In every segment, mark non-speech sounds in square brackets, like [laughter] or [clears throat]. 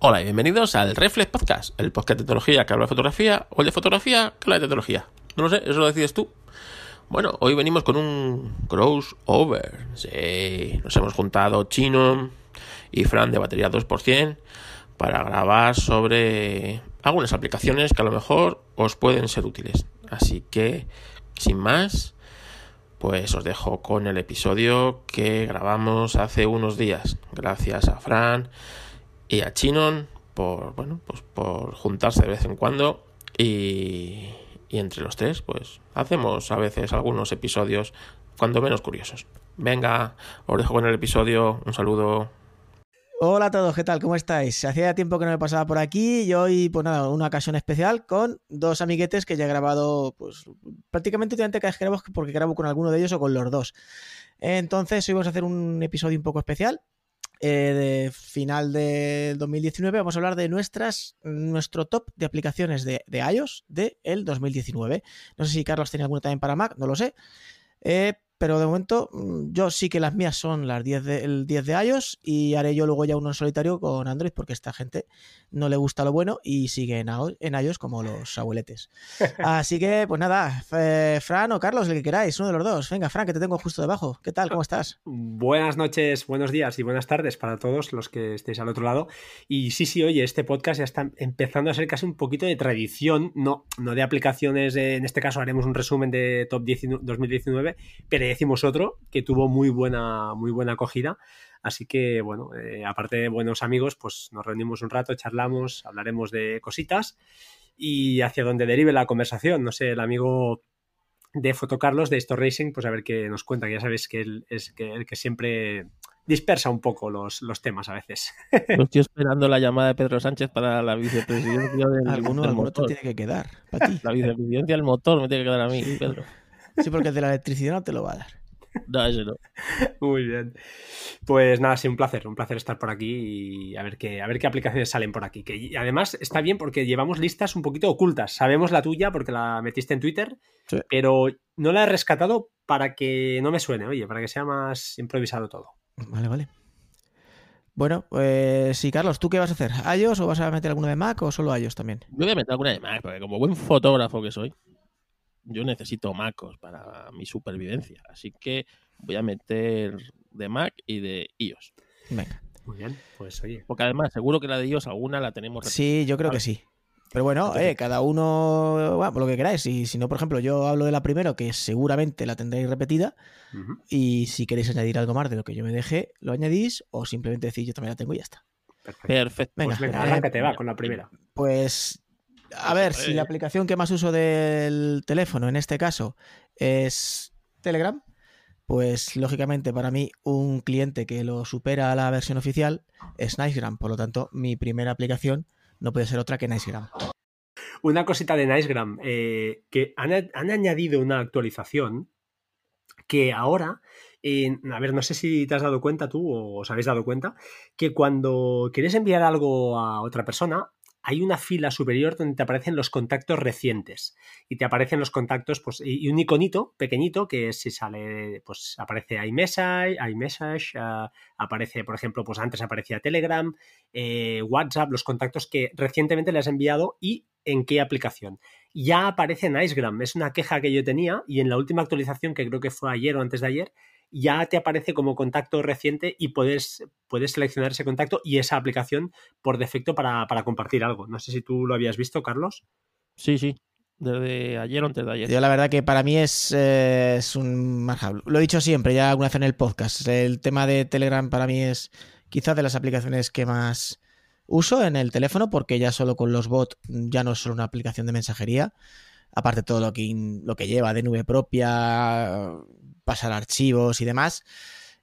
Hola y bienvenidos al Reflex Podcast, el podcast de tecnología que habla de fotografía o el de fotografía que habla de tecnología. No lo sé, eso lo decides tú. Bueno, hoy venimos con un crossover. Nos hemos juntado Chino y Fran de batería 2% para grabar sobre algunas aplicaciones que a lo mejor os pueden ser útiles. Así que, sin más, pues os dejo con el episodio que grabamos hace unos días. Gracias a Fran y a Chinon por, bueno, pues por juntarse de vez en cuando y, y entre los tres pues hacemos a veces algunos episodios cuando menos curiosos. Venga, os dejo con el episodio, un saludo. Hola a todos, ¿qué tal? ¿Cómo estáis? Hacía tiempo que no me pasaba por aquí y hoy, pues nada, una ocasión especial con dos amiguetes que ya he grabado, pues prácticamente últimamente cada vez que grabo porque grabo con alguno de ellos o con los dos. Entonces, hoy vamos a hacer un episodio un poco especial eh, de final de 2019 vamos a hablar de nuestras, nuestro top de aplicaciones de, de iOS del el 2019. No sé si Carlos tiene alguna también para Mac, no lo sé. Eh, pero de momento mm, yo sí que las mías son las 10 de, el 10 de iOS y haré yo luego ya uno en solitario con Android porque esta gente no le gusta lo bueno y sigue en, iOS como los abueletes. [laughs] Así que, pues nada, eh, Fran o Carlos, el que queráis, uno de los dos. Venga, Fran, que te tengo justo debajo. ¿Qué tal? ¿Cómo estás? Buenas noches, buenos días y buenas tardes para todos los que estéis al otro lado. Y sí, sí, oye, este podcast ya está empezando a ser casi un poquito de tradición, no, no de aplicaciones, en este caso haremos un resumen de Top 10 2019, pero decimos otro que tuvo muy buena, muy buena acogida. Así que, bueno, eh, aparte de buenos amigos, pues nos reunimos un rato, charlamos, hablaremos de cositas y hacia dónde derive la conversación. No sé, el amigo de Fotocarlos de Store Racing, pues a ver qué nos cuenta, que ya sabéis que él es que, el que siempre dispersa un poco los, los temas a veces. [laughs] estoy esperando la llamada de Pedro Sánchez para la vicepresidencia del, Alguno, del alguno te motor. tiene que quedar para ti. La vicepresidencia del motor me tiene que quedar a mí, Pedro. Sí, porque el de la electricidad no te lo va a dar. No, eso no. Muy bien. Pues nada, sí, un placer, un placer estar por aquí y a ver qué, a ver qué aplicaciones salen por aquí. Que y además está bien porque llevamos listas un poquito ocultas. Sabemos la tuya porque la metiste en Twitter, Sí. pero no la he rescatado para que no me suene, oye, para que sea más improvisado todo. Vale, vale. Bueno, pues sí, Carlos, ¿tú qué vas a hacer? ¿iOS o vas a meter alguno de Mac o solo iOS también? Yo voy a meter alguna de Mac, porque como buen fotógrafo que soy, yo necesito MacOS para mi supervivencia. Así que voy a meter de Mac y de iOS. Venga. Muy bien, pues oye. Porque además, seguro que la de iOS alguna la tenemos Sí, yo creo que sí. Pero bueno, eh, cada uno, bueno, por lo que queráis. Y si no, por ejemplo, yo hablo de la primero, que seguramente la tendréis repetida. Y si queréis añadir algo más de lo que yo me dejé, lo añadís. O simplemente decís, yo también la tengo y ya está. Perfecto. Perfecto. Venga, Pues venga, eh, arráncate, va, con la primera. Pues, a ver, si la aplicación que más uso del teléfono en este caso es Telegram, pues lógicamente para mí un cliente que lo supera a la versión oficial es Nicegram. Por lo tanto, mi primera aplicación no puede ser otra que Nicegram. Una cosita de Nicegram, eh, que han, han añadido una actualización que ahora, eh, a ver, no sé si te has dado cuenta tú o os habéis dado cuenta, que cuando quieres enviar algo a otra persona, hay una fila superior donde te aparecen los contactos recientes y te aparecen los contactos pues, y un iconito pequeñito que si sale, pues aparece iMessage, iMessage ah, aparece, por ejemplo, pues antes aparecía Telegram, eh, WhatsApp, los contactos que recientemente le has enviado y en qué aplicación. Ya aparece Nicegram, es una queja que yo tenía y en la última actualización, que creo que fue ayer o antes de ayer, ya te aparece como contacto reciente y puedes, puedes seleccionar ese contacto y esa aplicación por defecto para, para compartir algo. No sé si tú lo habías visto, Carlos. Sí, sí. Desde ayer o antes de ayer. Yo la verdad que para mí es, eh, es un manjar. Lo he dicho siempre, ya alguna vez en el podcast. El tema de Telegram para mí es quizás de las aplicaciones que más uso en el teléfono porque ya solo con los bots ya no es solo una aplicación de mensajería. Aparte todo lo que, lo que lleva de nube propia, pasar archivos y demás.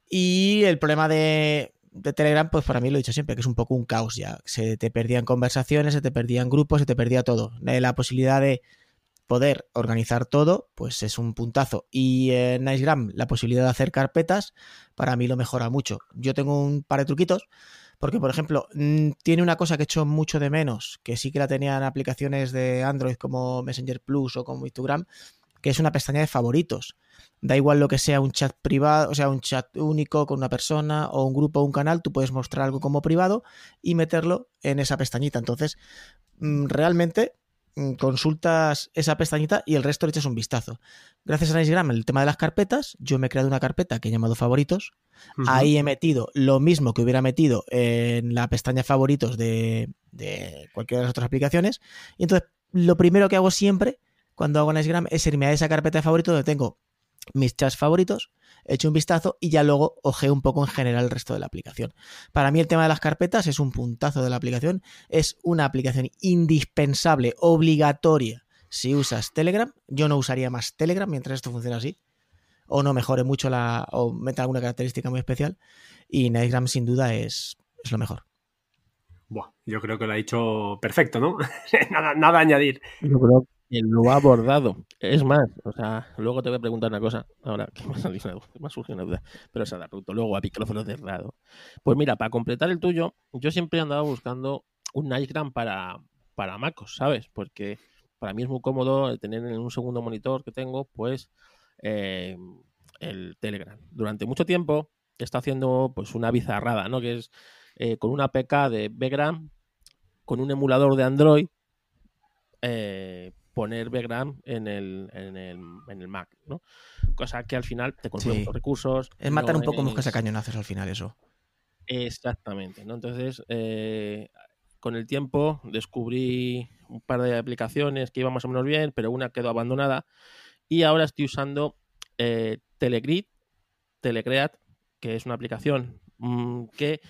Y el problema de, de Telegram, pues para mí lo he dicho siempre, que es un poco un caos ya. Se te perdían conversaciones, se te perdían grupos, se te perdía todo. Eh, La posibilidad de poder organizar todo, pues es un puntazo. Y en Nicegram, la posibilidad de hacer carpetas, para mí lo mejora mucho. Yo tengo un par de truquitos, porque, por ejemplo, mm, tiene una cosa que he hecho mucho de menos, que sí que la tenía en aplicaciones de Android como Messenger Plus o como Instagram, que es una pestaña de favoritos. Da igual lo que sea un chat privado, o sea, un chat único con una persona o un grupo o un canal, tú puedes mostrar algo como privado y meterlo en esa pestañita. Entonces, mm, realmente mm, consultas esa pestañita y el resto le echas un vistazo. Gracias a Nicegram, el tema de las carpetas, yo me he creado una carpeta que he llamado favoritos. Ahí he metido lo mismo que hubiera metido en la pestaña favoritos de, de cualquiera de las otras aplicaciones. Y entonces, lo primero que hago siempre cuando hago Nicegram es irme a esa carpeta de favoritos donde tengo mis chats favoritos, echo un vistazo y ya luego ojeo un poco en general el resto de la aplicación. Para mí el tema de las carpetas es un puntazo de la aplicación, es una aplicación indispensable, obligatoria. Si usas Telegram, yo no usaría más Telegram mientras esto funciona así. O no mejore mucho la. o meta alguna característica muy especial. Y Nicegram sin duda es, es lo mejor. Buah, yo creo que lo ha dicho perfecto, ¿no? [laughs] nada, nada a añadir. Yo creo que lo ha abordado. Es más, o sea, luego te voy a preguntar una cosa. Ahora, que me ha surgido una duda. Pero se la pregunto luego a micrófono cerrado. Pues mira, para completar el tuyo, yo siempre he andado buscando un Nicegram para, para MacOS, ¿sabes? Porque para mí es muy cómodo tener en un segundo monitor que tengo, pues, eh, el Telegram. Durante mucho tiempo está haciendo pues una bizarrada, ¿no? Que es eh, con una APK de Vgram, con un emulador de Android, eh, poner Vgram en el, en, el, en el Mac, ¿no? Cosa que al final te consume Sí. muchos recursos. Es matar no un poco moscas a cañonazos al final, eso. Exactamente, ¿no? Entonces, eh, con el tiempo descubrí un par de aplicaciones que iban más o menos bien, pero una quedó abandonada. Y ahora estoy usando eh, Telegrid, Telecreat, que es una aplicación mm, que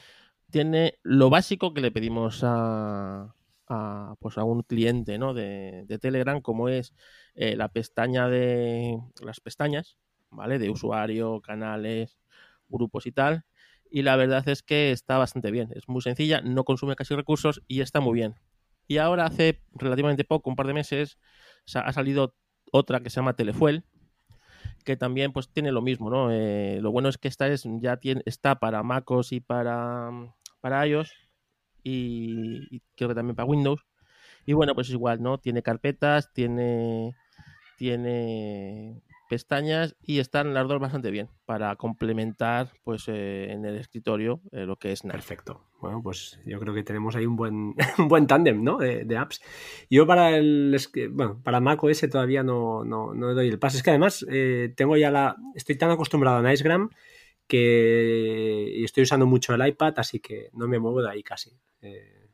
tiene lo básico que le pedimos a, a, pues a un cliente ¿no? de, de Telegram, como es eh, la pestaña de las pestañas, ¿vale? De usuario, canales, grupos y tal. Y la verdad es que está bastante bien. Es muy sencilla, no consume casi recursos y está muy bien. Y ahora hace relativamente poco, un par de meses, ha salido otra que se llama Telefuel, que también pues tiene lo mismo, ¿no? Eh, lo bueno es que esta es, ya tiene, está para MacOS y para, para iOS y, y creo que también para Windows. Y bueno, pues es igual, ¿no? Tiene carpetas, tiene, tiene pestañas y están las dos bastante bien para complementar pues eh, en el escritorio eh, lo que es Nice. Perfecto. Bueno, pues yo creo que tenemos ahí un buen, [laughs] un buen tándem, ¿no? De, apps. Yo para el bueno, para Mac OS todavía no, no, no doy el paso. Es que además eh, tengo ya la. Estoy tan acostumbrado a Nicegram que estoy usando mucho el iPad, así que no me muevo de ahí casi. Eh,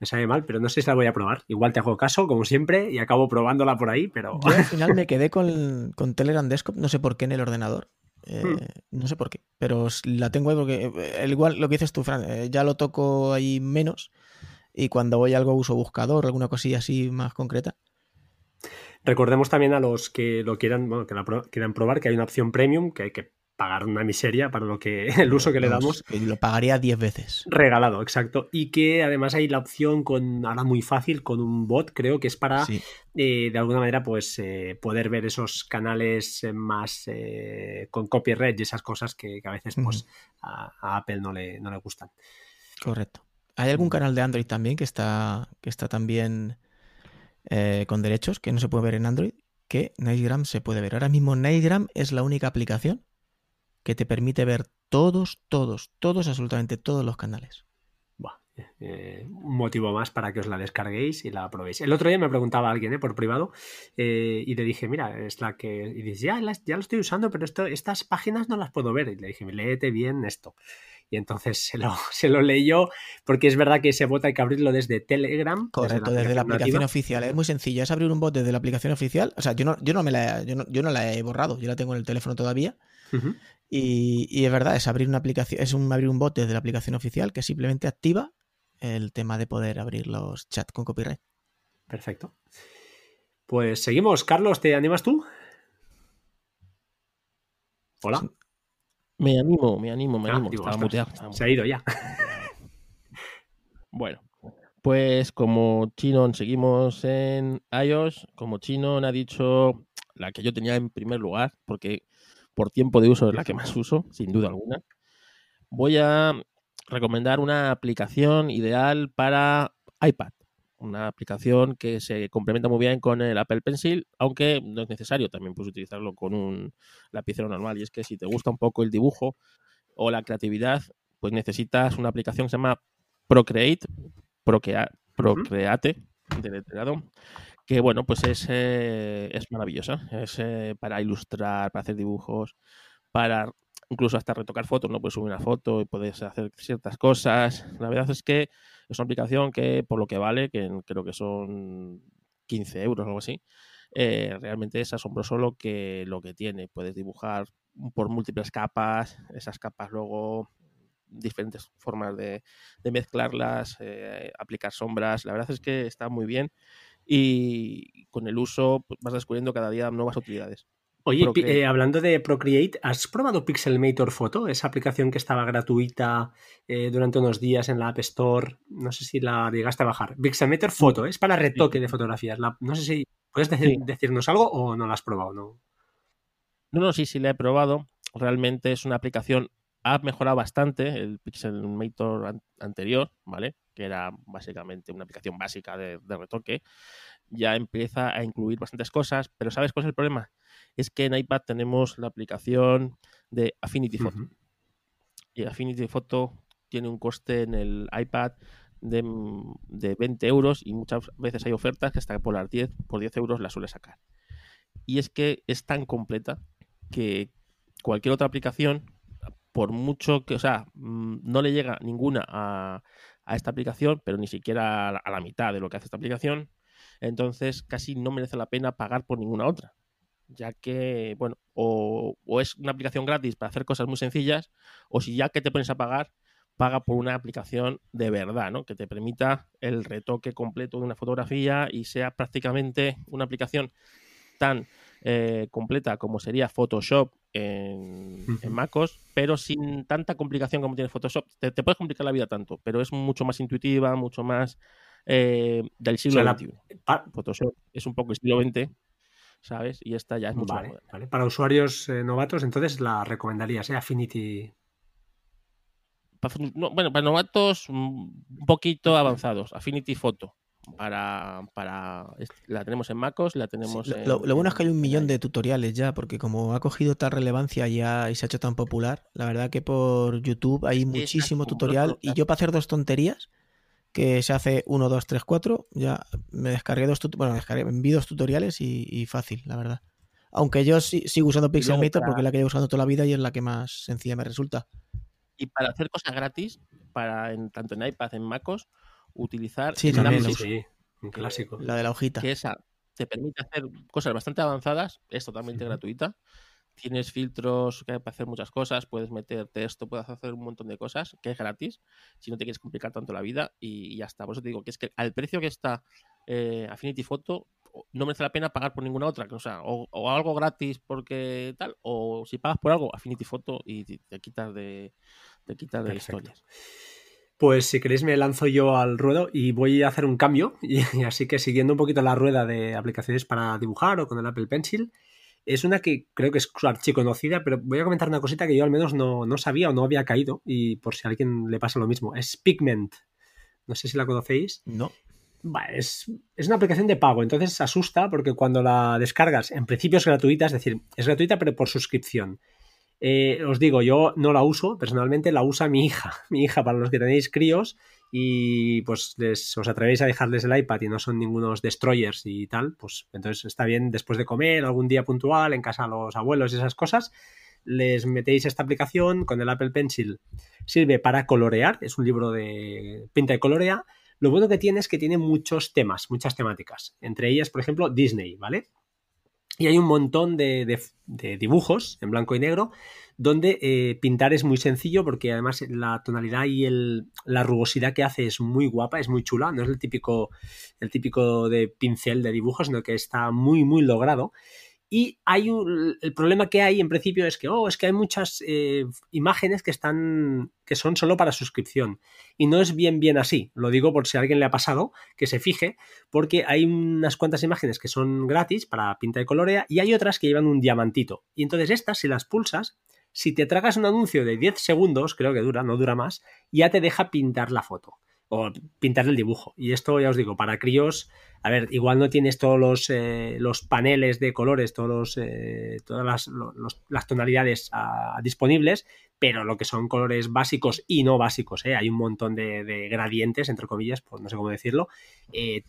me sabe mal, pero no sé si la voy a probar. Igual te hago caso, como siempre, y acabo probándola por ahí, pero. Yo al [laughs] final me quedé con, con Telegram Desktop, no sé por qué en el ordenador. Eh, Hmm. No sé por qué, pero la tengo ahí porque eh, igual lo que dices tú, Fran, eh, ya lo toco ahí menos y cuando voy a algo uso buscador, alguna cosilla así más concreta. Recordemos también a los que lo quieran, bueno, que la pro- quieran probar que hay una opción premium que hay que pagar una miseria para lo que [laughs] el uso que le damos. lo pagaría 10 veces. Regalado, exacto. Y que además hay la opción con, ahora muy fácil, con un bot, creo que es para, Sí, eh, de alguna manera, pues eh, poder ver esos canales eh, más eh, con copyright y esas cosas que, que a veces pues a, a Apple no le, no le gustan. correcto. ¿Hay algún canal de Android también que está, que está también con derechos, que no se puede ver en Android? Que Nicegram se puede ver. Ahora mismo Nicegram es la única aplicación que te permite ver todos, todos, todos, absolutamente todos los canales. Buah, eh, un motivo más para que os la descarguéis y la probéis. El otro día me preguntaba alguien eh, por privado eh, y le dije, mira, es la que... Y dice, ya, ya lo estoy usando, pero esto, estas páginas no las puedo ver. Y le dije, léete bien esto. Y entonces se lo, [laughs] se lo leyó porque es verdad que ese bot hay que abrirlo desde Telegram. Correcto, desde la aplicación nativa. oficial. Es muy sencillo, es abrir un bot desde la aplicación oficial. O sea, yo no, yo no me la, yo no, yo no la he borrado, yo la tengo en el teléfono todavía. Y, y es verdad, es abrir una aplicación, es un abrir un bot desde la aplicación oficial que simplemente activa el tema de poder abrir los chats con copyright. Perfecto. Pues seguimos. Carlos, ¿te animas tú? Hola. Sí. Me animo, me animo, me Ah, animo. digo, Estaba muteado, estaba Se ha ido ya. Bueno, pues como Chinon seguimos en iOS, como Chinon ha dicho la que yo tenía en primer lugar, porque por tiempo de uso es la que más uso, sin duda alguna, voy a recomendar una aplicación ideal para iPad, una aplicación que se complementa muy bien con el Apple Pencil, aunque no es necesario, también puedes utilizarlo con un lapicero normal. Y es que si te gusta un poco el dibujo o la creatividad, pues necesitas una aplicación que se llama Procreate, Procreate, deletreado, que bueno, pues es, eh, es maravillosa. Es eh, para ilustrar, para hacer dibujos, para incluso hasta retocar fotos, ¿no? Puedes subir una foto y puedes hacer ciertas cosas. La verdad es que es una aplicación que, por lo que vale, que creo que son 15 euros o algo así, eh, realmente es asombroso lo que, lo que tiene. Puedes dibujar por múltiples capas, esas capas luego diferentes formas de, mezclarlas, aplicar sombras. La verdad es que está muy bien y con el uso pues, vas descubriendo cada día nuevas utilidades. Oye, eh, hablando de Procreate, ¿has probado Pixelmator Photo? Esa aplicación que estaba gratuita eh, durante unos días en la App Store. No sé si la llegaste a bajar. Pixelmator Photo, es para retoque de fotografías. no sé si puedes decirnos algo o no la has probado. ¿no? no, no, sí, sí la he probado. Realmente es una aplicación, ha mejorado bastante el Pixelmator anterior, ¿vale? Que era básicamente una aplicación básica de retoque. Ya empieza a incluir bastantes cosas, pero ¿sabes cuál es el problema? es que en iPad tenemos la aplicación de Affinity Photo. Y Affinity Photo tiene un coste en el iPad de, 20 euros y muchas veces hay ofertas que hasta por las 10, por 10 euros la suele sacar. Y es que es tan completa que cualquier otra aplicación, por mucho que, o sea, mm, no le llega ninguna a, a esta aplicación, pero ni siquiera a la mitad de lo que hace esta aplicación, entonces casi no merece la pena pagar por ninguna otra ya que, bueno, o, es una aplicación gratis para hacer cosas muy sencillas, o si ya que te pones a pagar, paga por una aplicación de verdad, ¿no? Que te permita el retoque completo de una fotografía y sea prácticamente una aplicación tan eh, completa como sería Photoshop en, MacOS, pero sin tanta complicación como tiene Photoshop. Te, puedes complicar la vida tanto, pero es mucho más intuitiva, mucho más eh, del siglo XXI. Photoshop es un poco estilo XX, ¿sabes? Y esta ya es mucho vale, vale. Para usuarios eh, novatos, entonces la recomendarías, ¿eh? Affinity. bueno, para novatos mm, un poquito avanzados, Affinity Photo. Para, para la tenemos en MacOS, la tenemos lo, bueno es que hay un millón de tutoriales ya, porque como ha cogido tal relevancia ya y se ha hecho tan popular, la verdad que por YouTube hay muchísimo tutorial y yo para hacer dos tonterías que se hace 1, 2, 3, 4. Ya me descargué dos, bueno, descargué, dos tutoriales y, fácil, la verdad. Aunque yo sigo usando Pixelmator porque es la que llevo usando toda la vida y es la que más sencilla me resulta. Y para hacer cosas gratis, para en, tanto en iPad, en MacOS, utilizar sí, también, sí, un clásico. La de la hojita. Que esa te permite hacer cosas bastante avanzadas, es totalmente gratuita tienes filtros que para hacer muchas cosas, puedes meter texto, puedes hacer un montón de cosas, que es gratis, si no te quieres complicar tanto la vida y, ya está. Por eso te digo que es que al precio que está eh, Affinity Photo, no merece la pena pagar por ninguna otra, o sea, o, algo gratis porque tal, o si pagas por algo, Affinity Photo y te, quitas de, te quitas de historias. Pues si queréis me lanzo yo al ruedo y voy a hacer un cambio. [laughs] y, así que siguiendo un poquito la rueda de aplicaciones para dibujar o con el Apple Pencil, es una que creo que es archiconocida, pero voy a comentar una cosita que yo al menos no, sabía o no había caído, y por si a alguien le pasa lo mismo. Es Pigment. No sé si la conocéis. No. es, una aplicación de pago, entonces asusta porque cuando la descargas, en principio es gratuita, es decir, es gratuita pero por suscripción. Eh, os digo, yo no la uso, personalmente la usa mi hija. [laughs] Mi hija, para los que tenéis críos, y pues os atrevéis a dejarles el iPad y no son ningunos destroyers y tal, pues entonces está bien después de comer, algún día puntual, en casa a los abuelos y esas cosas, les metéis esta aplicación con el Apple Pencil. Sirve para colorear, es un libro de pinta y colorea. Lo bueno que tiene es que tiene muchos temas, muchas temáticas. Entre ellas, por ejemplo, Disney, ¿vale? Y hay un montón de, dibujos en blanco y negro donde eh, pintar es muy sencillo porque además la tonalidad y el, la rugosidad que hace es muy guapa, es muy chula, no es el típico, el típico de pincel de dibujos, sino que está muy, muy logrado. Y hay el problema que hay en principio es que, oh, es que hay muchas eh, imágenes que están, que son solo para suscripción. Y no es bien, bien así. Lo digo por si a alguien le ha pasado, que se fije, porque hay unas cuantas imágenes que son gratis para pinta y colorea y hay otras que llevan un diamantito. Y entonces estas, si las pulsas, si te tragas un anuncio de 10 segundos, creo que dura, no dura más, ya te deja pintar la foto. O pintar el dibujo. Y esto, ya os digo, para críos, a ver, igual no tienes todos los, eh, los paneles de colores, todos eh, todas las, las tonalidades ah, disponibles, pero lo que son colores básicos y no básicos, ¿eh? hay un montón de, gradientes, entre comillas, pues no sé cómo decirlo,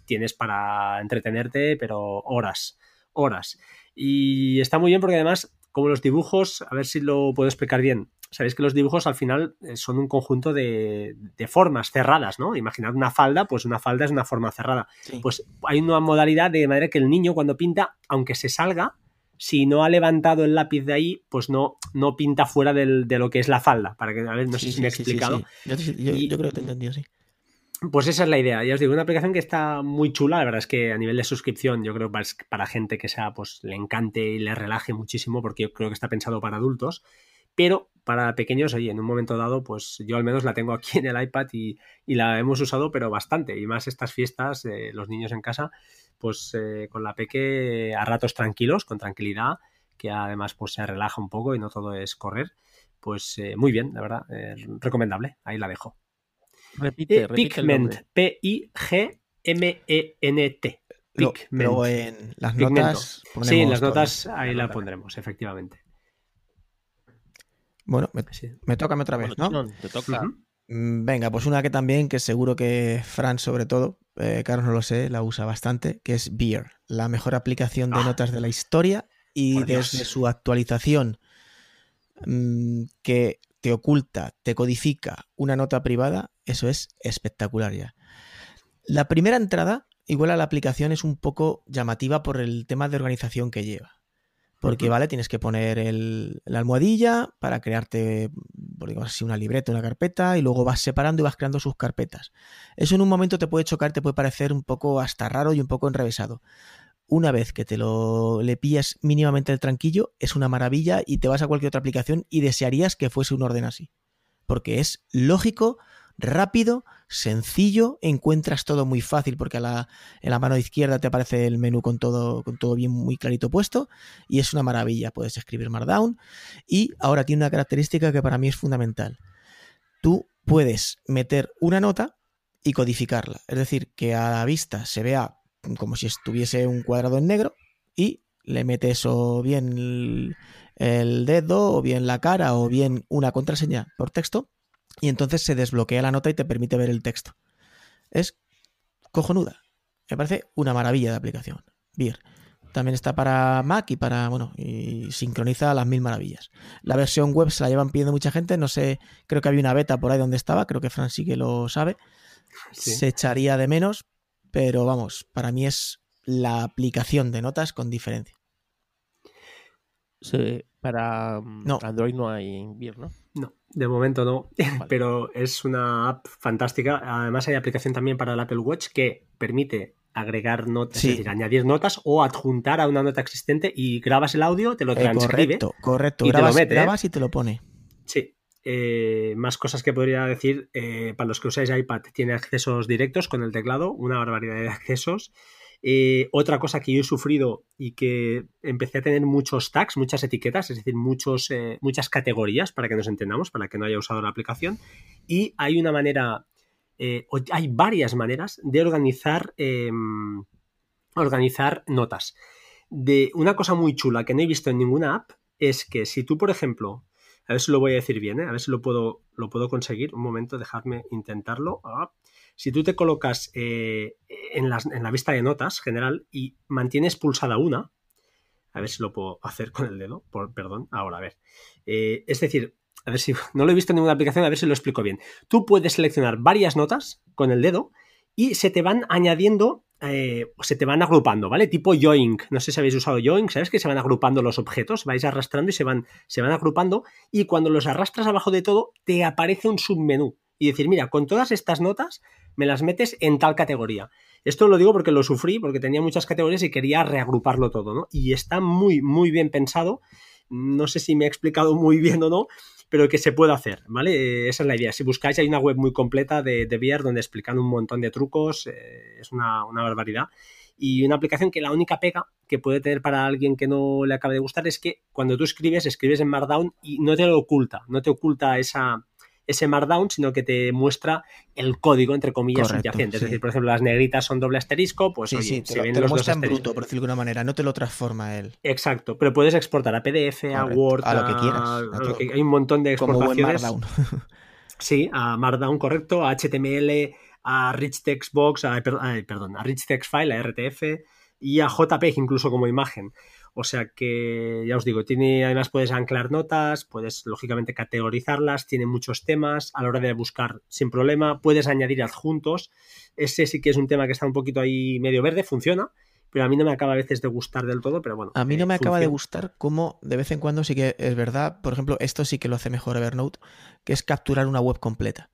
tienes para entretenerte, pero horas, horas. Y está muy bien porque además, como los dibujos, a ver si lo puedo explicar bien, sabéis que los dibujos al final eh, son un conjunto de, formas cerradas, ¿no? Imaginad una falda, pues una falda es una forma cerrada. Pues hay una modalidad de manera que el niño cuando pinta, aunque se salga, si no ha levantado el lápiz de ahí, pues no, no pinta fuera de lo que es la falda. Para que, a ver, no sé si me he explicado. Yo, yo, creo que te he entendido, sí. Pues esa es la idea. Ya os digo, una aplicación que está muy chula. La verdad es que a nivel de suscripción, yo creo que para gente que sea, pues le encante y le relaje muchísimo, porque yo creo que está pensado para adultos. Pero para pequeños, oye, en un momento dado, pues yo al menos la tengo aquí en el iPad y, la hemos usado, pero bastante. Y más estas fiestas, eh, los niños en casa, pues eh, con la peque a ratos tranquilos, con tranquilidad, que además pues se relaja un poco y no todo es correr. Pues eh, muy bien, la verdad, recomendable. Ahí la dejo. Repite, repite Pigment, P-I-G-M-E-N-T. Luego en las notas. Sí, en las notas ahí la pondremos, efectivamente. Bueno, me, toca otra vez, ¿no? te toca. Mm, venga, pues una que también, que seguro que Fran sobre todo, eh, Carlos no lo sé, la usa bastante, que es Beer, la mejor aplicación de ah. notas de la historia y desde su actualización mm, que te oculta, te codifica una nota privada, eso es espectacular ya. La primera entrada, igual a la aplicación, es un poco llamativa por el tema de organización que lleva. Porque, ¿vale? Tienes que poner el, la almohadilla para crearte, por digamos así, una libreta, una carpeta, y luego vas separando y vas creando sus carpetas. Eso en un momento te puede chocar, te puede parecer un poco hasta raro y un poco enrevesado. Una vez que te lo le pillas mínimamente el tranquillo, es una maravilla y te vas a cualquier otra aplicación y desearías que fuese un orden así. Porque es lógico, rápido, sencillo, encuentras todo muy fácil porque a en la mano izquierda te aparece el menú con todo, con todo bien muy clarito puesto y es una maravilla. Puedes escribir Markdown y ahora tiene una característica que para mí es fundamental. Tú puedes meter una nota y codificarla, es decir, que a la vista se vea como si estuviese un cuadrado en negro y le metes o bien el dedo o bien la cara o bien una contraseña por texto y entonces se desbloquea la nota y te permite ver el texto. Es cojonuda. Me parece una maravilla de aplicación. Bien. También está para Mac y para, bueno, y sincroniza las mil maravillas. La versión web se la llevan pidiendo mucha gente, no sé, creo que había una beta por ahí donde estaba, creo que Fran sí que lo sabe. Se echaría de menos, pero vamos, para mí es la aplicación de notas con diferencia. Sí, para mm, Android no hay Beer, ¿no? No, de momento no, [laughs] pero es una app fantástica. Además hay aplicación también para el Apple Watch que permite agregar notas, es decir, añadir notas o adjuntar a una nota existente y grabas el audio, te lo eh, transcribe. correcto, correcto. Y grabas, te lo mete, ¿eh? grabas y te lo pone. Sí. Eh, más cosas que podría decir, para los que usáis iPad, tiene accesos directos con el teclado, una barbaridad de accesos. Eh, otra cosa que yo he sufrido y que empecé a tener muchos tags, muchas etiquetas, es decir, muchos, eh, muchas categorías para que nos entendamos, para que no haya usado la aplicación. Y hay una manera, eh, hay varias maneras de organizar, organizar notas. De una cosa muy chula que no he visto en ninguna app es que si tú, por ejemplo, a ver si lo voy a decir bien, a ver si lo puedo, lo puedo conseguir. Un momento, dejadme intentarlo. Ah, si tú te colocas eh, en, la vista de notas general y mantienes pulsada una, a ver si lo puedo hacer con el dedo, por, perdón, ahora a ver. Eh, es decir, a ver si [laughs] no lo he visto en ninguna aplicación, a ver si lo explico bien. Tú puedes seleccionar varias notas con el dedo y se te van añadiendo, eh, se te van agrupando, ¿vale? Tipo Yoink. No sé si habéis usado Yoink, ¿sabes? Que se van agrupando los objetos, vais arrastrando y se van, se van agrupando y cuando los arrastras abajo de todo te aparece un submenú y decir, mira, con todas estas notas me las metes en tal categoría. Esto lo digo porque lo sufrí, porque tenía muchas categorías y quería reagruparlo todo. Y está muy, muy bien pensado. No sé si me he explicado [laughs] muy bien o no, pero que se puede hacer, ¿vale? esa es la idea. Si buscáis, hay una web muy completa de, de donde explican un montón de trucos, eh, es una, una, barbaridad. Y una aplicación que la única pega que puede tener para alguien que no le acabe de gustar es que cuando tú escribes, escribes en Markdown y no te lo oculta, no te oculta esa, ese Markdown, sino que te muestra el código, entre comillas, Correcto, subyacente. sí. Es decir, por ejemplo, las negritas son doble asterisco, pues sí, oye, sí, te se lo, ven te lo los muestra en bruto, por decirlo de alguna manera, no te lo transforma él. Exacto, pero puedes exportar a PDF, a Word, a lo que quieras, a lo que- hay un montón de Como buen exportaciones. Markdown. [laughs] Sí, a Markdown, correcto, a HTML, a Rich Text Box, a, perdón, a Rich Text File, a RTF y a JPEG incluso como imagen. O sea que, ya os digo, tiene, además puedes anclar notas, puedes lógicamente categorizarlas, tiene muchos temas a la hora de buscar sin problema, puedes añadir adjuntos. Ese sí que es un tema que está un poquito ahí medio verde, funciona, pero a mí no me acaba a veces de gustar del todo, pero bueno. A mí no eh, me acaba de gustar cómo de vez en cuando sí que es verdad, por ejemplo, esto sí que lo hace mejor Evernote, que es capturar una web completa.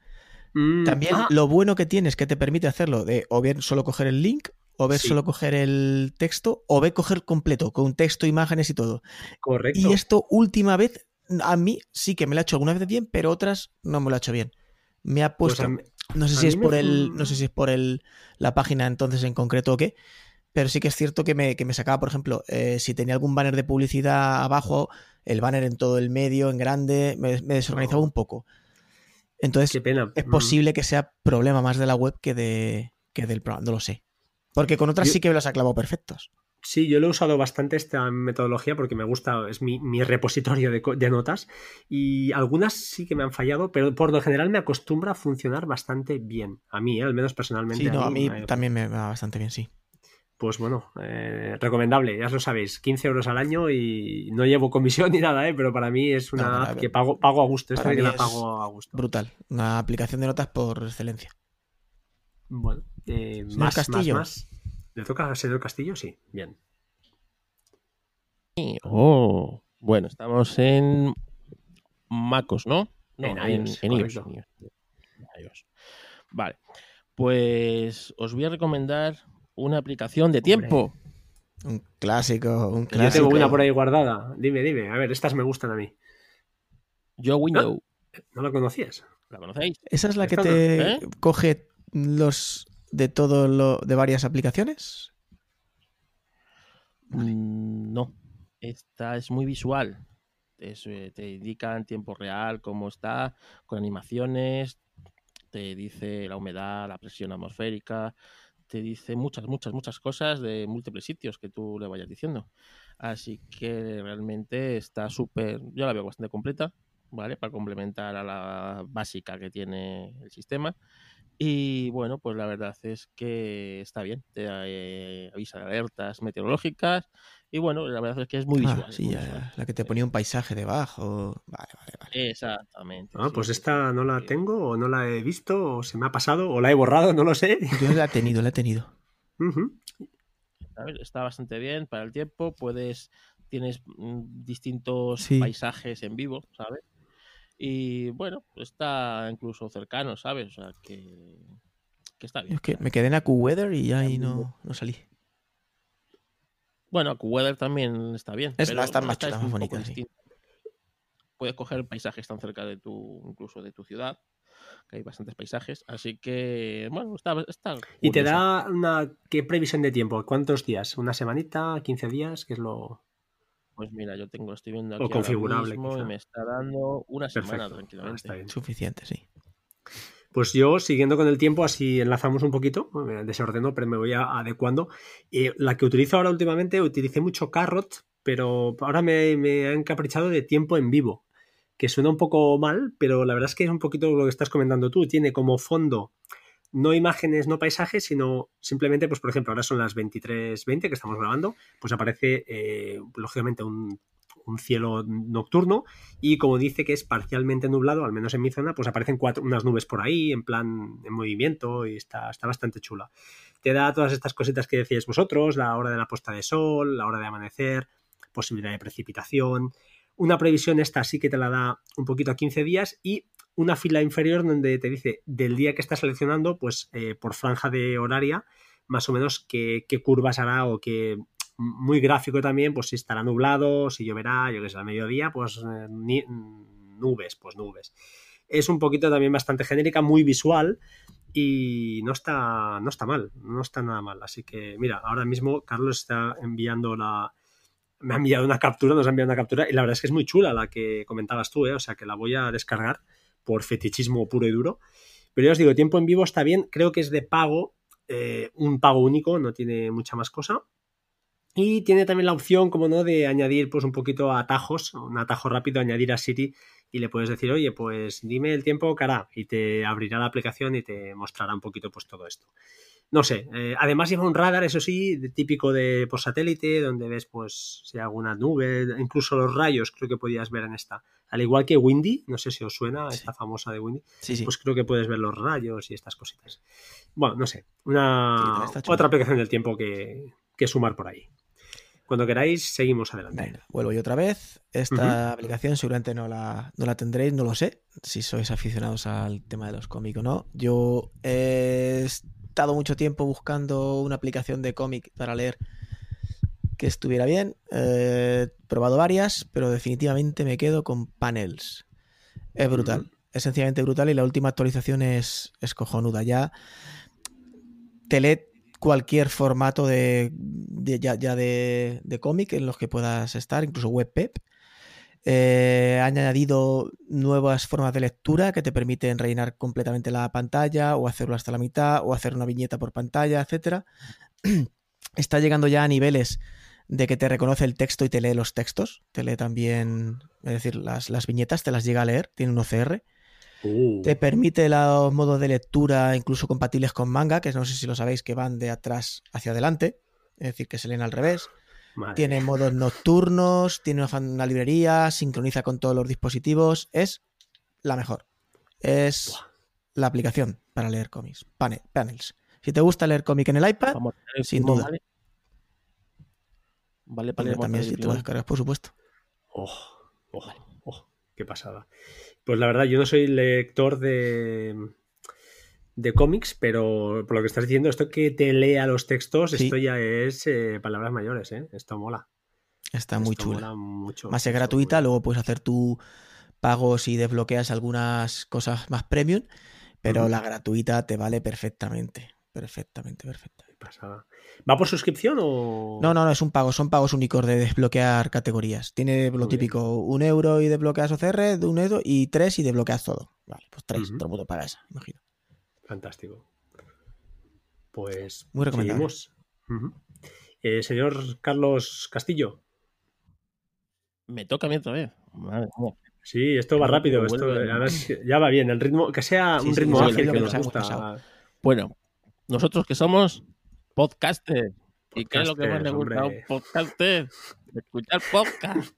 Mm, También ah, lo bueno que tiene es que te permite hacerlo de o bien solo coger el link, o ver Sí. solo coger el texto, o ver coger completo, con texto, imágenes y todo. correcto. Y esto última vez, a mí sí que me lo ha hecho alguna vez bien, pero otras no me lo ha hecho bien. Me ha Pues puesto, a no sé si es por el, no sé si es por el la página entonces en concreto o qué, pero sí que es cierto que me, que me sacaba, por ejemplo, eh, si tenía algún banner de publicidad abajo, el banner en todo el medio, en grande, me, me desorganizaba un poco. Entonces, Qué pena. es Mm. posible que sea problema más de la web que, de, que del programa, no lo sé. Porque con otras Yo- sí que los ha clavado perfectos. Sí, yo lo he usado bastante esta metodología porque me gusta, es mi, mi repositorio de, notas y algunas sí que me han fallado, pero por lo general me acostumbra a funcionar bastante bien. A mí, ¿eh? al menos personalmente. Sí, no, a mí también me va bastante bien, sí. Pues bueno, eh, recomendable, ya lo sabéis, 15 euros al año y no llevo comisión ni nada, ¿eh? pero para mí es una No, app que pago, pago a gusto. Esta que la pago a gusto. Brutal. Una aplicación de notas por excelencia. Bueno, eh, más, Castillo. más, más. ¿Le toca al señor Castillo? Sí, bien. Oh, bueno, estamos en MacOS, ¿no? No, En iOS, en iOS, correcto. en iOS. En iOS. Vale, pues os voy a recomendar una aplicación de tiempo. Un clásico, un Yo clásico. tengo una por ahí guardada. Dime, dime. A ver, estas me gustan a mí. Yo Window, ¿No la conocías? ¿la conocéis? ¿Esa es la que no, te ¿eh? coge los de todo lo de varias aplicaciones? Mm, No, esta es muy visual. Eh, te indica en tiempo real cómo está, con animaciones, te dice la humedad, la presión atmosférica, te dice muchas, muchas, muchas cosas de múltiples sitios que tú le vayas diciendo. Así que realmente está súper, yo la veo bastante completa, ¿vale? Para complementar a la básica que tiene el sistema. Y bueno, pues la verdad es que está bien. Te eh, avisa de alertas meteorológicas. Y bueno, la verdad es que es muy visual. Ah, es sí, muy ya, visual. la que te ponía un paisaje debajo. Vale, vale, vale. Exactamente. Ah, sí, pues sí, esta sí, no la sí. tengo, o no la he visto, o se me ha pasado, o la he borrado, no lo sé. [laughs] Yo la he tenido, la he tenido. Está bastante bien para el tiempo. Puedes, tienes mm, distintos Sí. paisajes en vivo, ¿sabes? Y bueno, está incluso cercano, ¿sabes? O sea que, que está bien. Es que me quedé en AccuWeather y ya ahí no, no salí. Bueno, AccuWeather también está bien. Es- pero está más chula, más bonita, sí. Puedes coger paisajes tan cerca de tu, incluso de tu ciudad, que hay bastantes paisajes. Así que, bueno, está, está Y te da una ¿qué previsión de tiempo? ¿Cuántos días? ¿Una semanita? ¿15 días? ¿Qué es lo...? Pues mira, yo tengo, estoy viendo O aquí ahora configurable, mismo y me está dando una semana Perfecto. Tranquilamente. está bien. Suficiente, sí. Pues yo, siguiendo con el tiempo, así enlazamos un poquito, me desordeno, pero me voy a- adecuando. Eh, la que utilizo ahora últimamente, utilicé mucho Carrot, pero ahora me, me ha encaprichado de tiempo en vivo, que suena un poco mal, pero la verdad es que es un poquito lo que estás comentando tú. Tiene como fondo no imágenes, no paisajes, sino simplemente, pues por ejemplo, ahora son las 23.20 que estamos grabando, pues aparece eh, lógicamente un, cielo nocturno y como dice que es parcialmente nublado, al menos en mi zona, pues aparecen unas nubes por ahí en plan en movimiento y está, está bastante chula. Te da todas estas cositas que decíais vosotros, la hora de la puesta de sol, la hora de amanecer, posibilidad de precipitación. Una previsión esta sí que te la da un poquito a 15 días y una fila inferior donde te dice del día que estás seleccionando, pues eh, por franja de horaria, más o menos qué, qué curvas hará o qué, muy gráfico también, pues si estará nublado, si lloverá, yo que sé, al mediodía, pues eh, ni- nubes, pues nubes. Es un poquito también bastante genérica, muy visual y no está, no está mal, no está nada mal. Así que, mira, ahora mismo Carlos está enviando la... Me ha enviado una captura, nos ha enviado una captura y la verdad es que es muy chula la que comentabas tú, ¿eh? o sea que la voy a descargar por fetichismo puro y duro. Pero ya os digo, tiempo en vivo está bien, creo que es de pago, eh, un pago único, no tiene mucha más cosa. Y tiene también la opción, como no, de añadir pues un poquito atajos, un atajo rápido, añadir a Siri y le puedes decir, oye, pues dime el tiempo que hará y te abrirá la aplicación y te mostrará un poquito pues todo esto. No sé, eh, además lleva un radar, eso sí, típico de por satélite, donde ves pues si hay alguna nube, incluso los rayos creo que podías ver en esta. Al igual que Windy, no sé si os suena esta famosa de Windy, pues creo que puedes ver los rayos y estas cositas. Bueno, no sé, una otra aplicación del tiempo que, que sumar por ahí. Cuando queráis, seguimos adelante. vuelvo yo otra vez. Esta aplicación seguramente no la, no la tendréis, no lo sé, si sois aficionados al tema de los cómics o no. Yo he estado mucho tiempo buscando una aplicación de cómic para leer que estuviera bien. he probado varias, pero definitivamente me quedo con Panels. Es brutal, es sencillamente brutal y la última actualización es, es cojonuda. Ya te lee cualquier formato de, ya, de, cómic en los que puedas estar, incluso WebPep. Eh, ha añadido nuevas formas de lectura que te permiten rellenar completamente la pantalla o hacerlo hasta la mitad o hacer una viñeta por pantalla, etc. [clears throat] Está llegando ya a niveles de que te reconoce el texto y te lee los textos. Te lee también, es decir, las, las viñetas te las llega a leer, tiene un OCR. Uh. Te permite los modos de lectura incluso compatibles con manga, que no sé si lo sabéis, que van de atrás hacia adelante, es decir, que se leen al revés. Tiene modos nocturnos, tiene una, librería, sincroniza con todos los dispositivos. Es la mejor. Es la aplicación para leer cómics. panels. Si te gusta leer cómic en el iPad, sin duda. Vale, para también si te lo descargas, por supuesto. Oh, oh, oh, qué pasada. Pues la verdad, yo no soy lector de, de cómics, pero por lo que estás diciendo, esto que te lea los textos, esto ya es eh, palabras mayores, ¿eh? Esto mola. Está muy chula. Más es gratuita, luego puedes hacer tu pagos y desbloqueas algunas cosas más premium, pero la gratuita te vale perfectamente. Perfectamente, perfecto. ¿Va por suscripción o.? No, no, no, es un pago, son pagos únicos de desbloquear categorías. Tiene lo típico, un euro y desbloqueas OCR, de un euro y tres y desbloqueas todo. Vale, pues tres, todo el mundo paga esa, imagino. Fantástico. Pues. Muy recomendable. Eh, señor Carlos Castillo. Me toca a mí otra vez. Sí, esto va rápido. Esto, ya va bien. El ritmo, que sea un ritmo ágil que nos gusta. Bueno, nosotros que somos podcasters. ¿Y qué es lo que más le gusta a un podcaster? Escuchar podcast.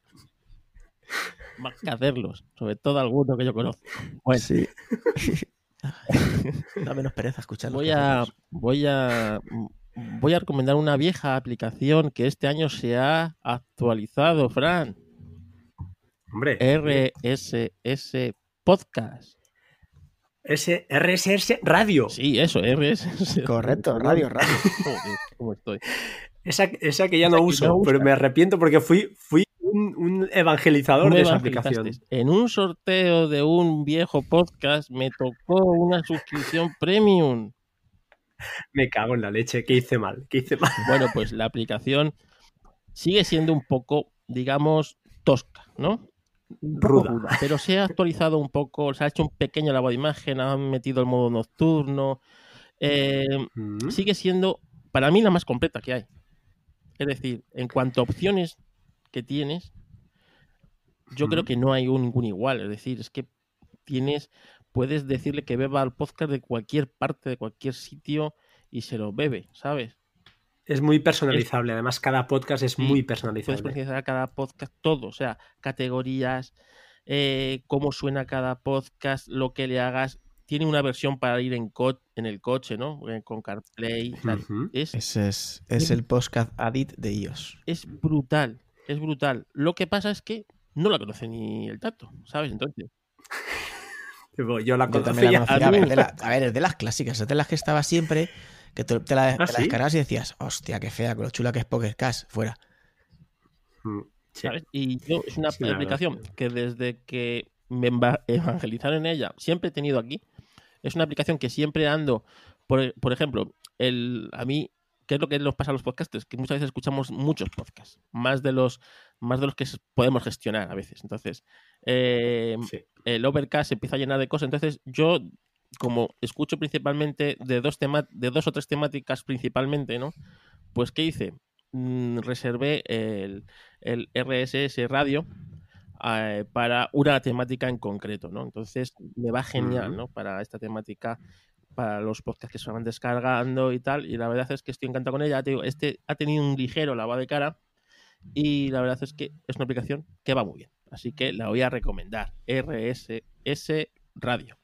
[laughs] Más que hacerlos, sobre todo algunos que yo conozco. Pues sí. [laughs] da menos pereza escucharlos. Voy a, voy a voy a recomendar una vieja aplicación que este año se ha actualizado, Fran. Hombre. RSS Podcast. S RSS Radio. Sí, eso, RSS. [laughs] Correcto, radio, radio. [laughs] ¿Cómo estoy? Esa, esa que ya no uso, pero me arrepiento porque fui, fui un, evangelizador de esa aplicación. En un sorteo de un viejo podcast me tocó una suscripción premium. Me cago en la leche, ¿qué hice mal? ¿Qué hice mal? [laughs] Bueno, pues la aplicación sigue siendo un poco, digamos, tosca, ¿no? ruda. Pero se ha actualizado un poco, se ha hecho un pequeño lavado de imagen, han metido el modo nocturno. Eh, mm. Sigue siendo, para mí, la más completa que hay. Es decir, en cuanto a opciones que tienes, yo creo que no hay un, ningún igual. Es decir, es que tienes, puedes decirle que beba al podcast de cualquier parte, de cualquier sitio y se lo bebe, ¿sabes? Es muy personalizable, además cada podcast es muy personalizable. Puedes personalizar cada podcast todo, o sea, categorías, eh, cómo suena cada podcast, lo que le hagas. Tiene una versión para ir en, en el coche, ¿no? Eh, con CarPlay. es, Ese es, es el podcast Adit de iOS. Es brutal, es brutal. Lo que pasa es que no la conoce ni el tato, ¿sabes? Entonces. [laughs] Yo la conocía. [laughs] A, ver, es de las clásicas, es de las que estaba siempre que te, la, ¿Ah, descargas y decías, hostia, qué fea, con lo chula que es Pocket Cash, fuera. Mm, y yo, es una aplicación que desde que me evangelizaron en ella, siempre he tenido aquí. Es una aplicación que siempre ando, por, ejemplo, el, a mí ¿qué es lo que nos pasa a los podcasters? Que muchas veces escuchamos muchos podcasts, más de los, más de los que podemos gestionar a veces. Entonces, eh, el Overcast se empieza a llenar de cosas. Entonces, yo, como escucho principalmente de dos, de dos o tres temáticas principalmente, ¿no? Pues, ¿qué hice? Mm, reservé el, el RSS Radio eh, para una temática en concreto, ¿no? Entonces me va genial, ¿no? Para esta temática, para los podcasts que se van descargando y tal. Y la verdad es que estoy encantado con ella. Te digo, este ha tenido un ligero lavado de cara y la verdad es que es una aplicación que va muy bien. Así que la voy a recomendar. RSS Radio.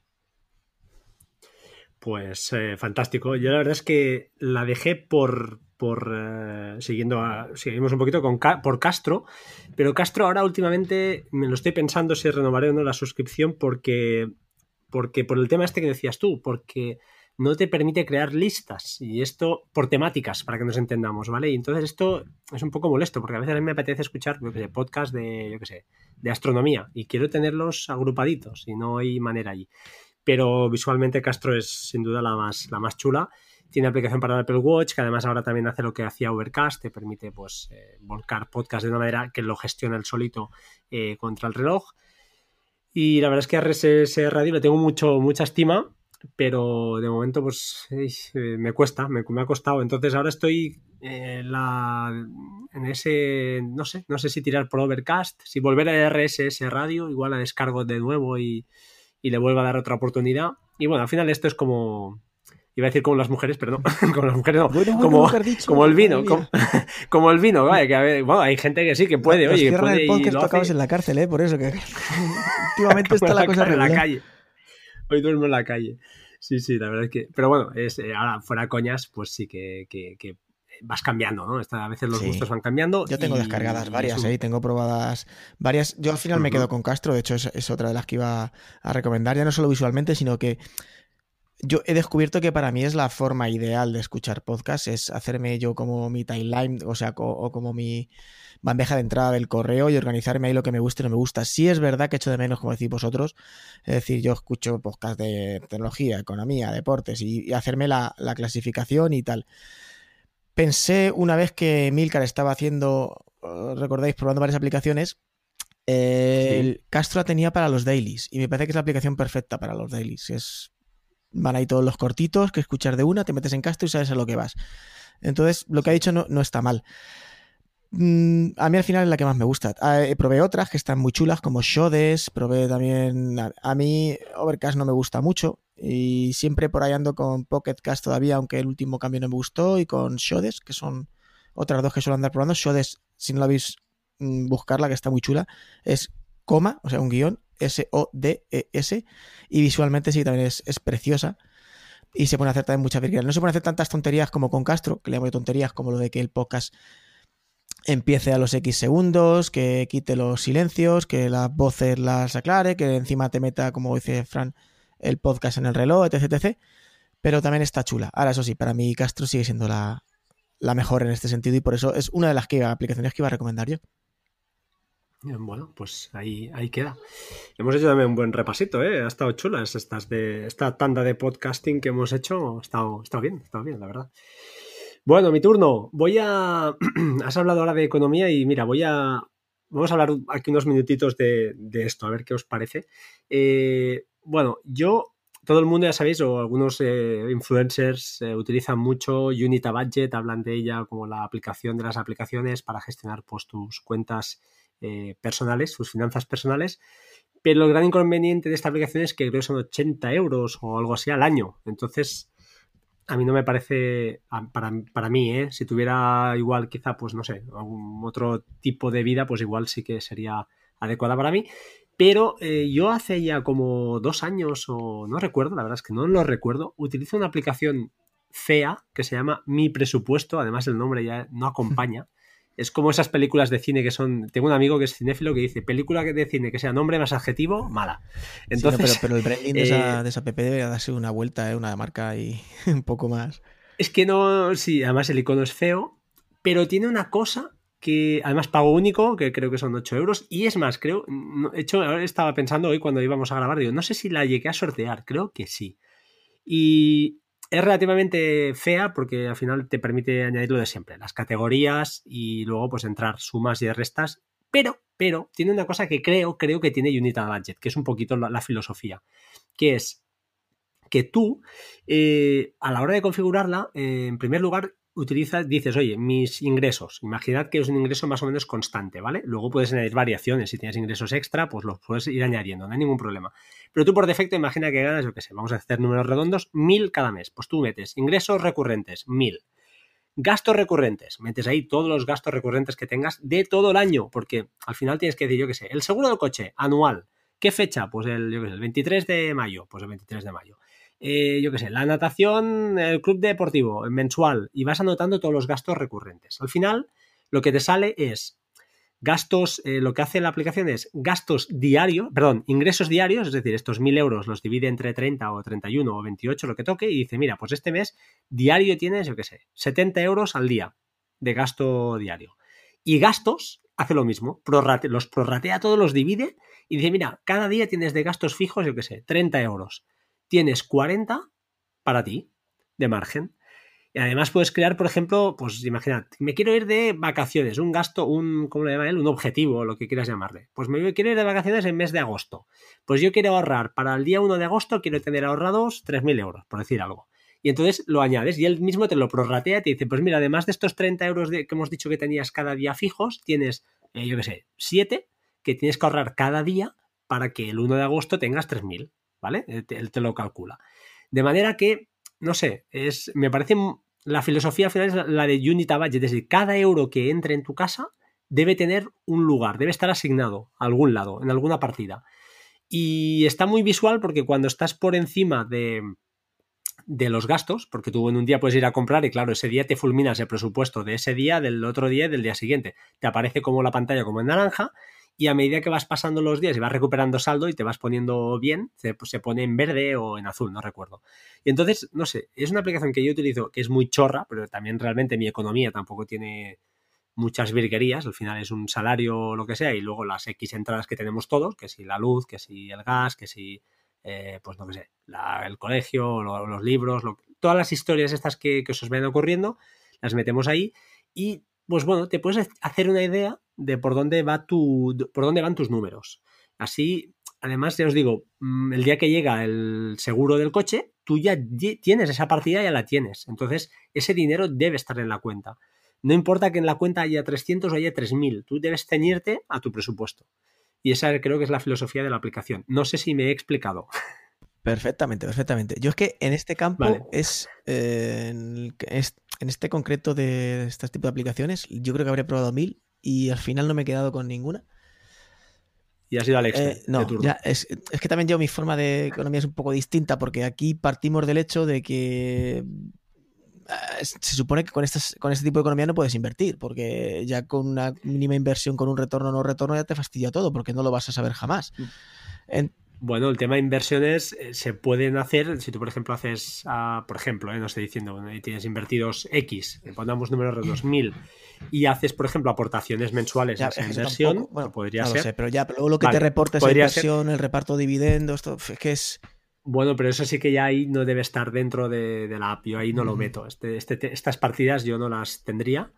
Pues eh, fantástico. Yo la verdad es que la dejé por, por eh, siguiendo a, seguimos un poquito con por Castro, pero Castro ahora últimamente me lo estoy pensando si renovaré o no la suscripción porque porque por el tema este que decías tú, porque no te permite crear listas y esto por temáticas para que nos entendamos, ¿vale? Y entonces esto es un poco molesto porque a veces a mí me apetece escuchar yo podcast de yo que sé, de astronomía y quiero tenerlos agrupaditos y no hay manera allí. Pero visualmente Castro es sin duda la más la más chula tiene aplicación para Apple Watch, que además ahora también hace lo que hacía Overcast, te permite pues eh, volcar podcast de una manera que lo gestiona el solito eh, contra el reloj. Y la verdad es que RSS Radio le tengo mucho, mucha estima, pero de momento pues eh, me cuesta, me, ha costado. Entonces ahora estoy la, en ese, no sé, no sé si tirar por Overcast, si volver a RSS Radio, igual la descargo de nuevo y, y le vuelvo a dar otra oportunidad. Y bueno, al final esto es como, Iba a decir como las mujeres, pero no, [laughs] como las mujeres no. como, como el vino, [laughs] como, el vino, vaya, que bueno, hay gente que sí que puede, oye, el podcast en la cárcel, ¿eh? Por eso que [laughs] últimamente está la, cosa en la calle. Hoy duermo en la calle. Sí, sí, la verdad es que. Pero bueno, es, eh, ahora fuera coñas, pues sí que, que, vas cambiando, ¿no? a veces los gustos van cambiando. Yo tengo descargadas varias, ¿eh? Tengo probadas varias. Yo al final me quedo con Castro, de hecho es, es, otra de las que iba a recomendar, ya no solo visualmente, sino que yo he descubierto que para mí es la forma ideal de escuchar podcast, es hacerme yo como mi timeline, o sea, o como mi bandeja de entrada del correo y organizarme ahí lo que me gusta y no me gusta. Sí es verdad que echo de menos, como decís vosotros, es decir, yo escucho podcast de tecnología, economía, deportes y, hacerme la, clasificación y tal. Pensé una vez que Milcar estaba haciendo, eh, recordáis, probando varias aplicaciones, el Castro tenía para los dailies y me parece que es la aplicación perfecta para los dailies. Es van ahí todos los cortitos que escuchar de una, te metes en Castro y sabes a lo que vas. Entonces, lo que ha dicho no, no está mal. Mm, a mí al final es la que más me gusta. Ah, eh, probé otras que están muy chulas, como Shodes, probé también... A, mí Overcast no me gusta mucho y siempre por ahí ando con Pocket Cast todavía, aunque el último cambio no me gustó, y con Shodes, que son otras dos que suelo andar probando. Shodes, si no la veis, mm, buscarla, que está muy chula, es coma, o sea, un guion, S-O-D-E-S, y visualmente sí también es, preciosa. Y se pone a hacer también muchas virguerías. No se pone a hacer tantas tonterías como con Castro, que le llamo tonterías, como lo de que el podcast empiece a los X segundos, que quite los silencios, que las voces las aclare, que encima te meta, como dice Fran, el podcast en el reloj, etc, etc. Pero también está chula. Ahora, eso sí, para mí Castro sigue siendo la, la mejor en este sentido y por eso es una de las que, aplicaciones que iba a recomendar yo. Bueno, pues ahí, ahí queda. Hemos hecho también un buen repasito, ¿eh? Ha estado chula estas de, esta tanda de podcasting que hemos hecho. Ha estado, bien, ha estado bien, la verdad. Bueno, mi turno. Voy a. [clears throat] Has hablado ahora de economía y mira, voy a. Vamos a hablar aquí unos minutitos de, esto, a ver qué os parece. Eh, bueno, yo. Todo el mundo ya sabéis, o algunos eh, influencers eh, utilizan mucho Unita Budget, hablan de ella como la aplicación de las aplicaciones para gestionar pues, tus cuentas eh, personales, sus finanzas personales. Pero el gran inconveniente de esta aplicación es que creo que son 80 euros o algo así al año. Entonces, a mí no me parece, para, mí, ¿eh? si tuviera igual quizá, pues no sé, algún otro tipo de vida, pues igual sí que sería adecuada para mí. Pero eh, yo hace ya como dos años, o no recuerdo, la verdad es que no lo recuerdo, utilizo una aplicación fea que se llama Mi Presupuesto, además el nombre ya no acompaña. Es como esas películas de cine que son. Tengo un amigo que es cinéfilo que dice: película de cine que sea nombre más adjetivo, mala. Entonces, pero, el branding de, esa, eh, PP debe darse una vuelta, ¿eh? una marca y [laughs] un poco más. Es que no. Sí, además el icono es feo, pero tiene una cosa que además pago único, que creo que son 8 euros. Y es más, creo. De hecho, ahora estaba pensando hoy cuando íbamos a grabar, digo, no sé si la llegué a sortear, creo que sí. Y es relativamente fea porque al final te permite añadir lo de siempre, las categorías y luego pues entrar sumas y restas, pero, pero tiene una cosa que creo, creo que tiene Unity Budget, que es un poquito la, filosofía, que es que tú, eh, a la hora de configurarla, eh, en primer lugar, utilizas, dices, oye, mis ingresos, imaginad que es un ingreso más o menos constante, ¿vale? Luego puedes añadir variaciones, si tienes ingresos extra, pues los puedes ir añadiendo, no hay ningún problema. Pero tú por defecto imagina que ganas, yo qué sé, vamos a hacer números redondos, mil cada mes. Pues tú metes ingresos recurrentes, mil. Gastos recurrentes, metes ahí todos los gastos recurrentes que tengas de todo el año, porque al final tienes que decir, yo qué sé, el seguro del coche anual, ¿qué fecha? Pues el, yo qué sé, el 23 de mayo, pues el 23 de mayo. Eh, yo qué sé, la natación, el club deportivo mensual y vas anotando todos los gastos recurrentes. Al final, lo que te sale es gastos, eh, lo que hace la aplicación es gastos diarios, perdón, ingresos diarios, es decir, estos 1000 euros los divide entre 30 o 31 o 28, lo que toque, y dice, mira, pues este mes diario tienes, yo qué sé, 70 euros al día de gasto diario. Y gastos hace lo mismo, los prorratea todos, los divide y dice, mira, cada día tienes de gastos fijos, yo qué sé, 30 euros tienes 40 para ti de margen. Y además puedes crear, por ejemplo, pues imagínate, me quiero ir de vacaciones, un gasto, un, ¿cómo le llama él? Un objetivo, lo que quieras llamarle. Pues me quiero ir de vacaciones en mes de agosto. Pues yo quiero ahorrar para el día 1 de agosto, quiero tener ahorrados 3.000 euros, por decir algo. Y entonces lo añades y él mismo te lo prorratea y te dice, pues mira, además de estos 30 euros que hemos dicho que tenías cada día fijos, tienes, eh, yo qué sé, 7 que tienes que ahorrar cada día para que el 1 de agosto tengas 3.000. ¿vale? Él te, lo calcula. De manera que, no sé, es, me parece la filosofía final es la de Unity Budget, es decir, cada euro que entre en tu casa debe tener un lugar, debe estar asignado a algún lado, en alguna partida. Y está muy visual porque cuando estás por encima de, de los gastos, porque tú en un día puedes ir a comprar y claro, ese día te fulminas el presupuesto de ese día, del otro día y del día siguiente. Te aparece como la pantalla como en naranja y a medida que vas pasando los días y vas recuperando saldo y te vas poniendo bien, se, pues, se, pone en verde o en azul, no recuerdo. Y entonces, no sé, es una aplicación que yo utilizo que es muy chorra, pero también realmente mi economía tampoco tiene muchas virguerías, al final es un salario o lo que sea, y luego las X entradas que tenemos todos, que si la luz, que si el gas, que si, eh, pues no sé, el colegio, los libros, todas las historias estas que, que os ven ocurriendo, las metemos ahí y pues bueno, te puedes hacer una idea de por dónde va tu, por dónde van tus números. Así, además, ya os digo, mm, el día que llega el seguro del coche, tú ya tienes esa partida, ya la tienes. Entonces, ese dinero debe estar en la cuenta. No importa que en la cuenta haya 300 o haya 3000, tú debes ceñirte a tu presupuesto. Y esa creo que es la filosofía de la aplicación. No sé si me he explicado. [laughs] Perfectamente, perfectamente. Yo es que en este campo es, eh, en, este concreto de este tipo de aplicaciones, yo creo que habría probado mil y al final no me he quedado con ninguna. Y ha sido Alex. Eh, no, es, que también yo mi forma de economía es un poco distinta porque aquí partimos del hecho de que eh, se supone que con, estas, con este tipo de economía no puedes invertir, porque ya con una mínima inversión, con un retorno o no retorno, ya te fastidia todo, porque no lo vas a saber jamás. Mm. Bueno, el tema de inversiones eh, se pueden hacer, si tú por ejemplo haces, ah, por ejemplo, eh, no estoy diciendo, bueno, tienes invertidos X, eh, pongamos números de 2000 y haces, por ejemplo, aportaciones mensuales a esa inversión, bueno, podría no ser. Lo sé, pero ya, pero luego lo que te reporta esa inversión, el reparto de dividendos, esto, es que es bueno, pero eso sí que ya ahí no debe estar dentro de, la app. Yo ahí no lo meto. Este, este, estas partidas yo no las tendría,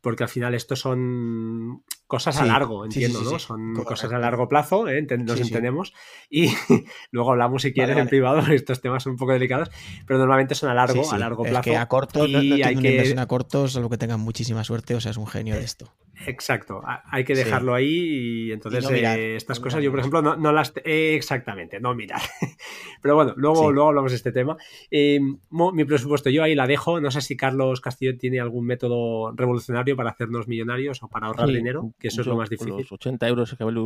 porque al final esto son cosas a largo, entiendo, ¿no? Son cosas a largo plazo, ¿eh? nos entendemos. Y [laughs] luego hablamos si quieres en privado, estos temas son un poco delicados, pero normalmente son a largo, a largo plazo. Es que a corto, y no, hay que... inversión a corto, solo que tengan muchísima suerte, o sea, es un genio de esto. Exacto, hay que dejarlo ahí y entonces eh, estas cosas yo, por ejemplo, no, las... exactamente, no mirar. [laughs] Pero bueno, luego, luego hablamos de este tema. Eh, mi presupuesto, yo ahí la dejo. No sé si Carlos Castillo tiene algún método revolucionario para hacernos millonarios o para ahorrar dinero, que eso es lo más difícil. Los 80 euros que vale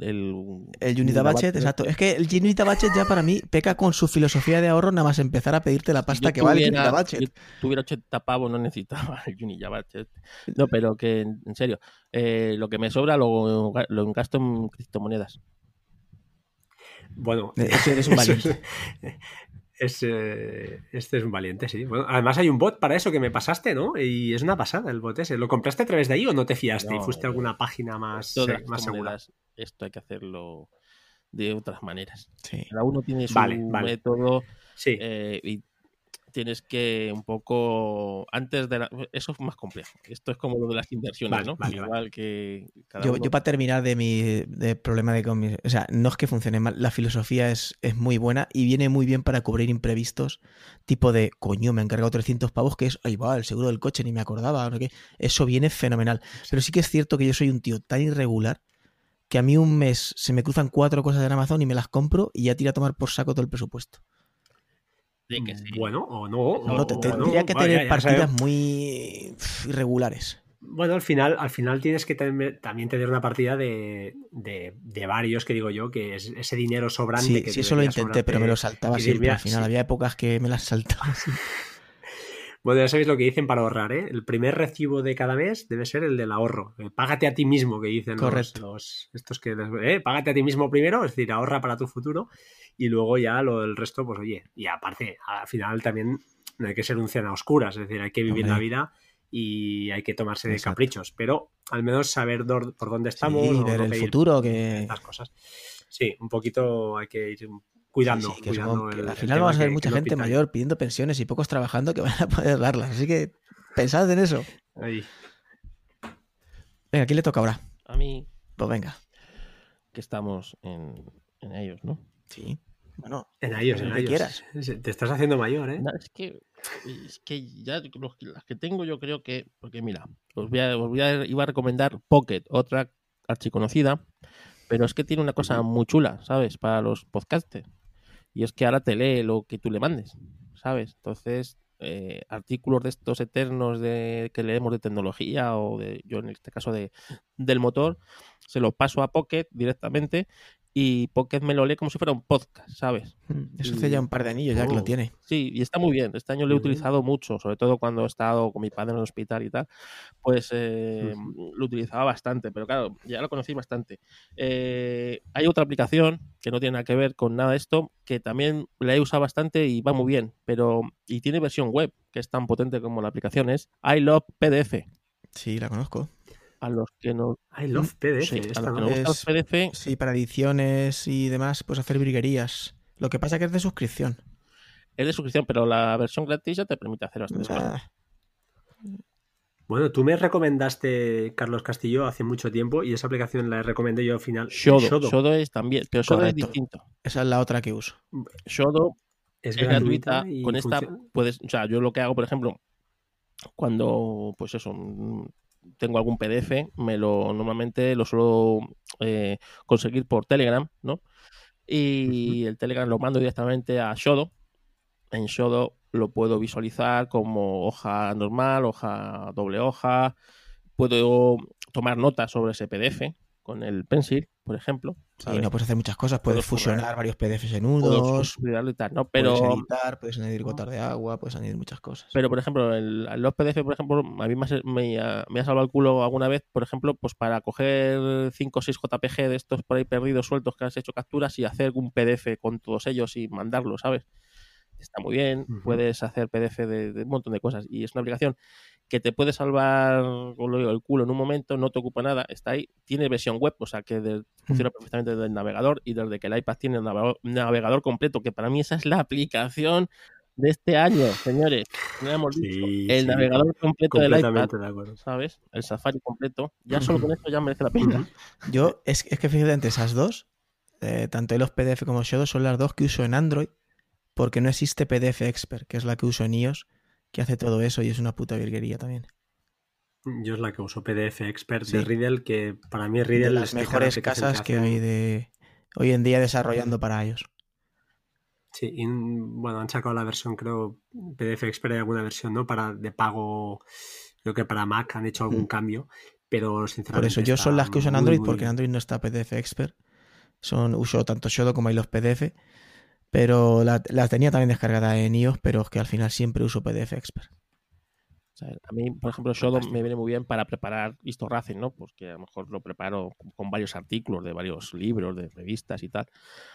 el, el, Unita Budget, exacto. Es que el Unita Budget ya para mí peca con su filosofía de ahorro nada más empezar a pedirte la pasta que vale el Unita Budget. Tuviera 80 pavos no necesitaba el Unita Budget. No, pero que en serio, eh, lo que me sobra lo, lo gasto en criptomonedas. Bueno, [laughs] este es Eh, este es un valiente, sí. Bueno, además hay un bot para eso que me pasaste, ¿no? Y es una pasada el bot ese. ¿Lo compraste a través de ahí o no te fiaste y fuiste a alguna página más, más segura? Esto hay que hacerlo de otras maneras. Cada uno tiene su método. Sí. Eh, tienes que un poco antes de la, eso es más complejo. Esto es como lo de las inversiones, Vale, ¿no? vale, Igual que cada Yo, uno- yo para terminar de mi de problema de con mi- O sea, no es que funcione mal, la filosofía es, es muy buena y viene muy bien para cubrir imprevistos, tipo de, coño, me han cargado 300 pavos, que es, ahí va, el seguro del coche, ni me acordaba, no. Eso viene fenomenal. Pero sí que es cierto que yo soy un tío tan irregular que a mí un mes se me cruzan cuatro cosas en Amazon y me las compro y ya tira a tomar por saco todo el presupuesto. De que sí. Bueno, o no. No, o- te- o tendría no. que tener ya- ya partidas muy irregulares. Bueno, al final, al final tienes que tener- también tener una partida de, de- de varios, que digo yo, que es ese dinero sobrante. Sí, que sí, eso lo intenté, pero me lo saltaba siempre. mira, Al final sí. había épocas que me las saltaba. [laughs] Bueno, ya sabéis lo que dicen para ahorrar, ¿eh? El primer recibo de cada mes debe ser el del ahorro. El págate a ti mismo, que dicen los- los, estos que... ¿eh? Págate a ti mismo primero, es decir, ahorra para tu futuro y luego ya lo del resto, pues oye, y aparte, al final también no hay que ser un cena a oscuras, es decir, hay que vivir Hombre. la vida y hay que tomarse de caprichos, pero al menos saber por dónde estamos. Sí, o ver no el futuro, que, estas cosas. Sí, un poquito hay que ir cuidando. Sí, sí, que cuidando supongo que el- al final vamos a ver mucha gente mayor pidiendo pensiones y pocos trabajando que [laughs] van a poder darlas. Así que pensad en eso. Ahí. Venga, ¿quién le toca ahora? A mí Pues venga. que estamos en, en ellos, ¿no? Sí. Bueno, En ellos, Lo en que ellos. quieras. Te estás haciendo mayor, ¿eh? No, es que es que ya los las que tengo yo creo que porque mira, os voy a, os voy a iba a recomendar Pocket, otra archiconocida, pero es que tiene una cosa muy chula, ¿sabes? Para los podcasters. Y es que ahora te lee lo que tú le mandes, ¿sabes? Entonces, eh, artículos de estos eternos de que leemos de tecnología o de yo en este caso de del motor, se los paso a Pocket directamente y Pocket me lo lee como si fuera un podcast, ¿sabes? mm, eso hace ya un par de anillos ya que lo Oh. tiene. Sí, y está muy bien. Este año lo he utilizado mucho, sobre todo cuando he estado con mi padre en el hospital y tal. Pues eh, lo utilizaba bastante, pero claro, ya lo conocí bastante. Eh, hay otra aplicación que no tiene nada que ver con nada de esto, que también la he usado bastante y va muy bien, pero y tiene versión web, que es tan potente como la aplicación es I Love PDF. Sí, la conozco. A los que no, I love PDF. sí, a esta los que no. Es- PDF, Sí, para ediciones y demás, pues hacer virguerías. Lo que pasa que es de suscripción. es de suscripción, pero la versión gratis ya te permite hacer bastantes cosas. Ah, Bueno, tú me recomendaste, Carlos Castillo, hace mucho tiempo y esa aplicación la recomendé yo al final. Shodo, Shodo. Shodo es también, pero Shodo es distinto. esa es la otra que uso. Shodo Es, es gratuita. y Con esta funciona- puedes, o sea, yo lo que hago, por ejemplo, cuando, pues eso, mm, tengo algún PDF, me lo normalmente lo suelo eh, conseguir por Telegram, ¿no? Y el Telegram lo mando directamente a Shodo. En Shodo lo puedo visualizar como hoja normal, hoja doble hoja. Puedo tomar notas sobre ese PDF con el Pencil, por ejemplo. Y ¿sabes? no puedes hacer muchas cosas. Puedes fusionar varios PDFs en nudos, subirlo y tal, ¿no? puedes Pero editar, puedes añadir gotas de agua, puedes añadir muchas cosas. Pero, por ejemplo, el, los PDF, por ejemplo, a mí me ha, me ha- me ha salvado el culo alguna vez, por ejemplo, pues para coger 5 o 6 JPG de estos por ahí perdidos, sueltos, que has hecho capturas y hacer un PDF con todos ellos y mandarlo, ¿sabes? Está muy bien, puedes hacer PDF de, de un montón de cosas y es una aplicación que te puede salvar el culo en un momento, no te ocupa nada, está ahí, tiene versión web, o sea que de- funciona perfectamente desde el navegador y desde que el iPad tiene el navegador, navegador completo, que para mí esa es la aplicación de este año, señores. No hemos dicho. Sí, el sí, navegador completo del iPad, completamente de acuerdo. ¿sabes? El Safari completo. Ya solo con esto ya merece la pena. Yo, es, es que fíjate, entre esas dos, eh, tanto los PDF como Shadow son las dos que uso en Android, porque no existe PDF Expert, que es la que uso en iOS, que hace todo eso y es una puta virguería también. Yo es la que uso PDF Expert Sí. de Riddle, que para mí Riddle de las es mejores que casas que hace- hay de hoy en día desarrollando para ellos. Sí, y bueno, han sacado la versión, creo, PDF Expert hay alguna versión, ¿no? Para de pago, creo que para Mac han hecho algún Mm. cambio, pero sinceramente. Por eso yo son las que muy, Android muy porque en. Android no está PDF Expert. Son, uso tanto Shadow como los PDF, pero la, la tenía también descargada en iOS, pero es que al final siempre uso PDF Expert. O sea, a mí, por ejemplo, Shodo me viene muy bien para preparar Histo Racing, ¿no? Pues que a lo mejor lo preparo con varios artículos de varios libros, de revistas y tal,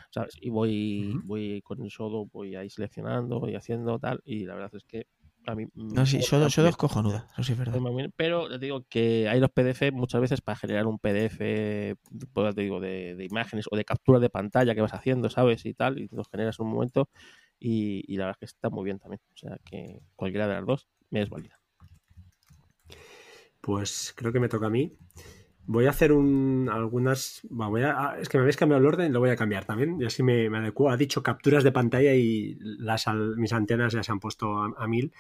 ¿sabes? Y voy, voy con el Shodo, voy ahí seleccionando y haciendo tal, y la verdad es que a mí... No, sí, Shadow es cojonuda, eso sí es verdad. Pero te digo que hay los PDF muchas veces para generar un PDF, pues, te digo, de, de imágenes o de captura de pantalla que vas haciendo, ¿sabes? Y tal, y los generas en un momento y, la verdad es que está muy bien también. O sea que cualquiera de las dos me es válida. Pues creo que me toca a mí. Voy a hacer un, algunas. Voy a, es que me habéis cambiado el orden lo voy a cambiar también. Y así me, me adecuo. Ha dicho capturas de pantalla y las, mis antenas ya se han puesto a, mil.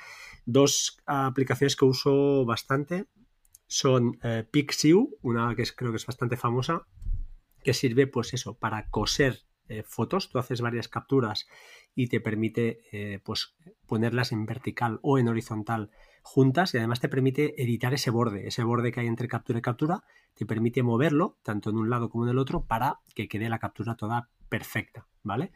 Dos aplicaciones que uso bastante son eh, Pixiu, una que creo que es bastante famosa, que sirve, pues eso, para coser eh, fotos. Tú haces varias capturas y te permite eh, pues ponerlas en vertical o en horizontal juntas y además te permite editar ese borde, ese borde que hay entre captura y captura, te permite moverlo tanto en un lado como en el otro para que quede la captura toda perfecta, ¿vale?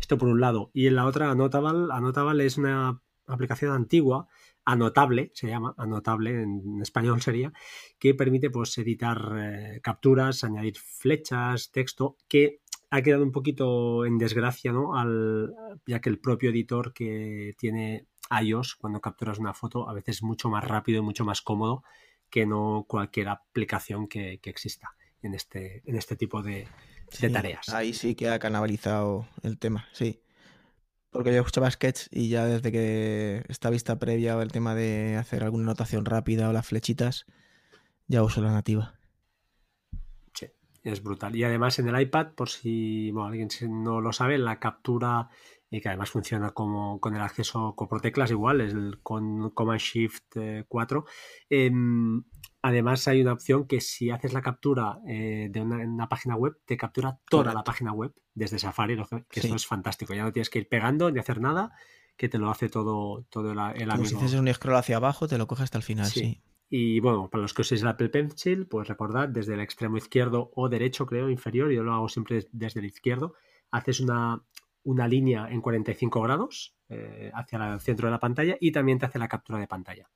Esto por un lado. Y en la otra, Anotable, Anotable es una aplicación antigua, anotable, se llama, anotable en [laughs] español sería, que permite pues editar eh, capturas, añadir flechas, texto, que ha quedado un poquito en desgracia, ¿no? Al, ya que el propio editor que tiene iOS, cuando capturas una foto, a veces es mucho más rápido y mucho más cómodo que no cualquier aplicación que, exista en este, en este tipo de, tareas. Ahí sí que ha canalizado el tema, sí. Porque yo escuchaba Sketch y ya desde que esta vista previa o el tema de hacer alguna anotación rápida o las flechitas, ya uso la nativa es brutal. Y además en el iPad, por si alguien no lo sabe, la captura, y que además funciona como con el acceso con teclas igual, es el con Command Shift 4. Eh, em, además hay una opción que si haces la captura eh, de una, página web, te captura toda la página web desde Safari, que eso es fantástico. Ya no tienes que ir pegando ni hacer nada, que te lo hace todo, todo el, el Como si haces un scroll hacia abajo, te lo coge hasta el final, sí. Y bueno, para los que uséis el Apple Pencil, pues recordad desde el extremo izquierdo o derecho, creo, inferior, yo lo hago siempre desde el izquierdo, haces una, una línea en 45 grados eh, hacia el centro de la pantalla y también te hace la captura de pantalla.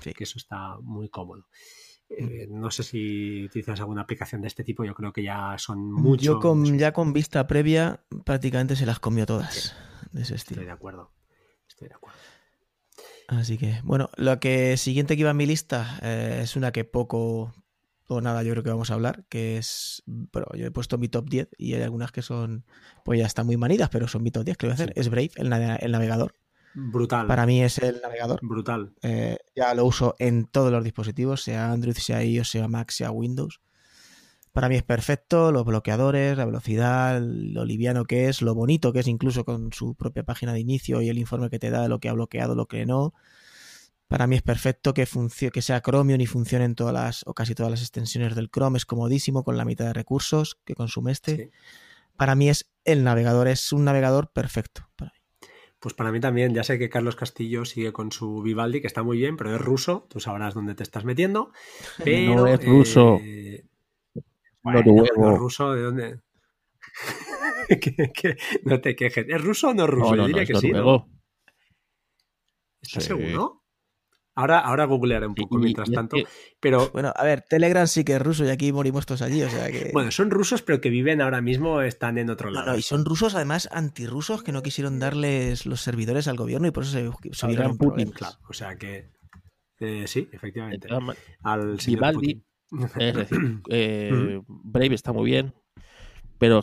Sí. Que eso está muy cómodo. Eh, no sé si utilizas alguna aplicación de este tipo, yo creo que ya son muchos. Yo con, ya con vista previa prácticamente se las comió todas de ese estilo. Estoy de acuerdo. Estoy de acuerdo. Así que, bueno, lo que siguiente que iba en mi lista eh, es una que poco o nada yo creo que vamos a hablar, que es, bueno, yo he puesto mi top 10 y hay algunas que son, pues ya están muy manidas, pero son mi top 10 que voy a hacer. Es Brave, el, navegador. Brutal. Para mí es el navegador. Brutal. Eh, ya lo uso en todos los dispositivos, sea Android, sea iOS, sea Mac, sea Windows. Para mí es perfecto, los bloqueadores, la velocidad, lo liviano que es, lo bonito que es incluso con su propia página de inicio y el informe que te da de lo que ha bloqueado, lo que no. Para mí es perfecto que, que sea Chromium y funcione en todas las o casi todas las extensiones del Chrome. Es comodísimo con la mitad de recursos que consume este. Para mí es el navegador, es un navegador perfecto. Para mí. Pues para mí también, ya sé que Carlos Castillo sigue con su Vivaldi, que está muy bien, pero es ruso, tú sabrás dónde te estás metiendo. [laughs] Pero, no es ruso. Eh, bueno, ruso de dónde? [laughs] no te quejes. ¿Es ruso o no es ruso? Yo diría que sí. ¿no? ¿Estás seguro? Ahora, ahora googlearé un poco mientras tanto. Pero. Bueno, a ver, Telegram sí que es ruso y aquí morimos todos allí. O sea que... Bueno, son rusos, pero que viven ahora mismo, están en otro lado. y son rusos, además, antirrusos que no quisieron darles los servidores al gobierno y por eso se, vieron Putin. Claro, o sea que. Eh, sí, efectivamente. Al señor Putin. Es decir, [laughs] eh, Brave está muy bien, pero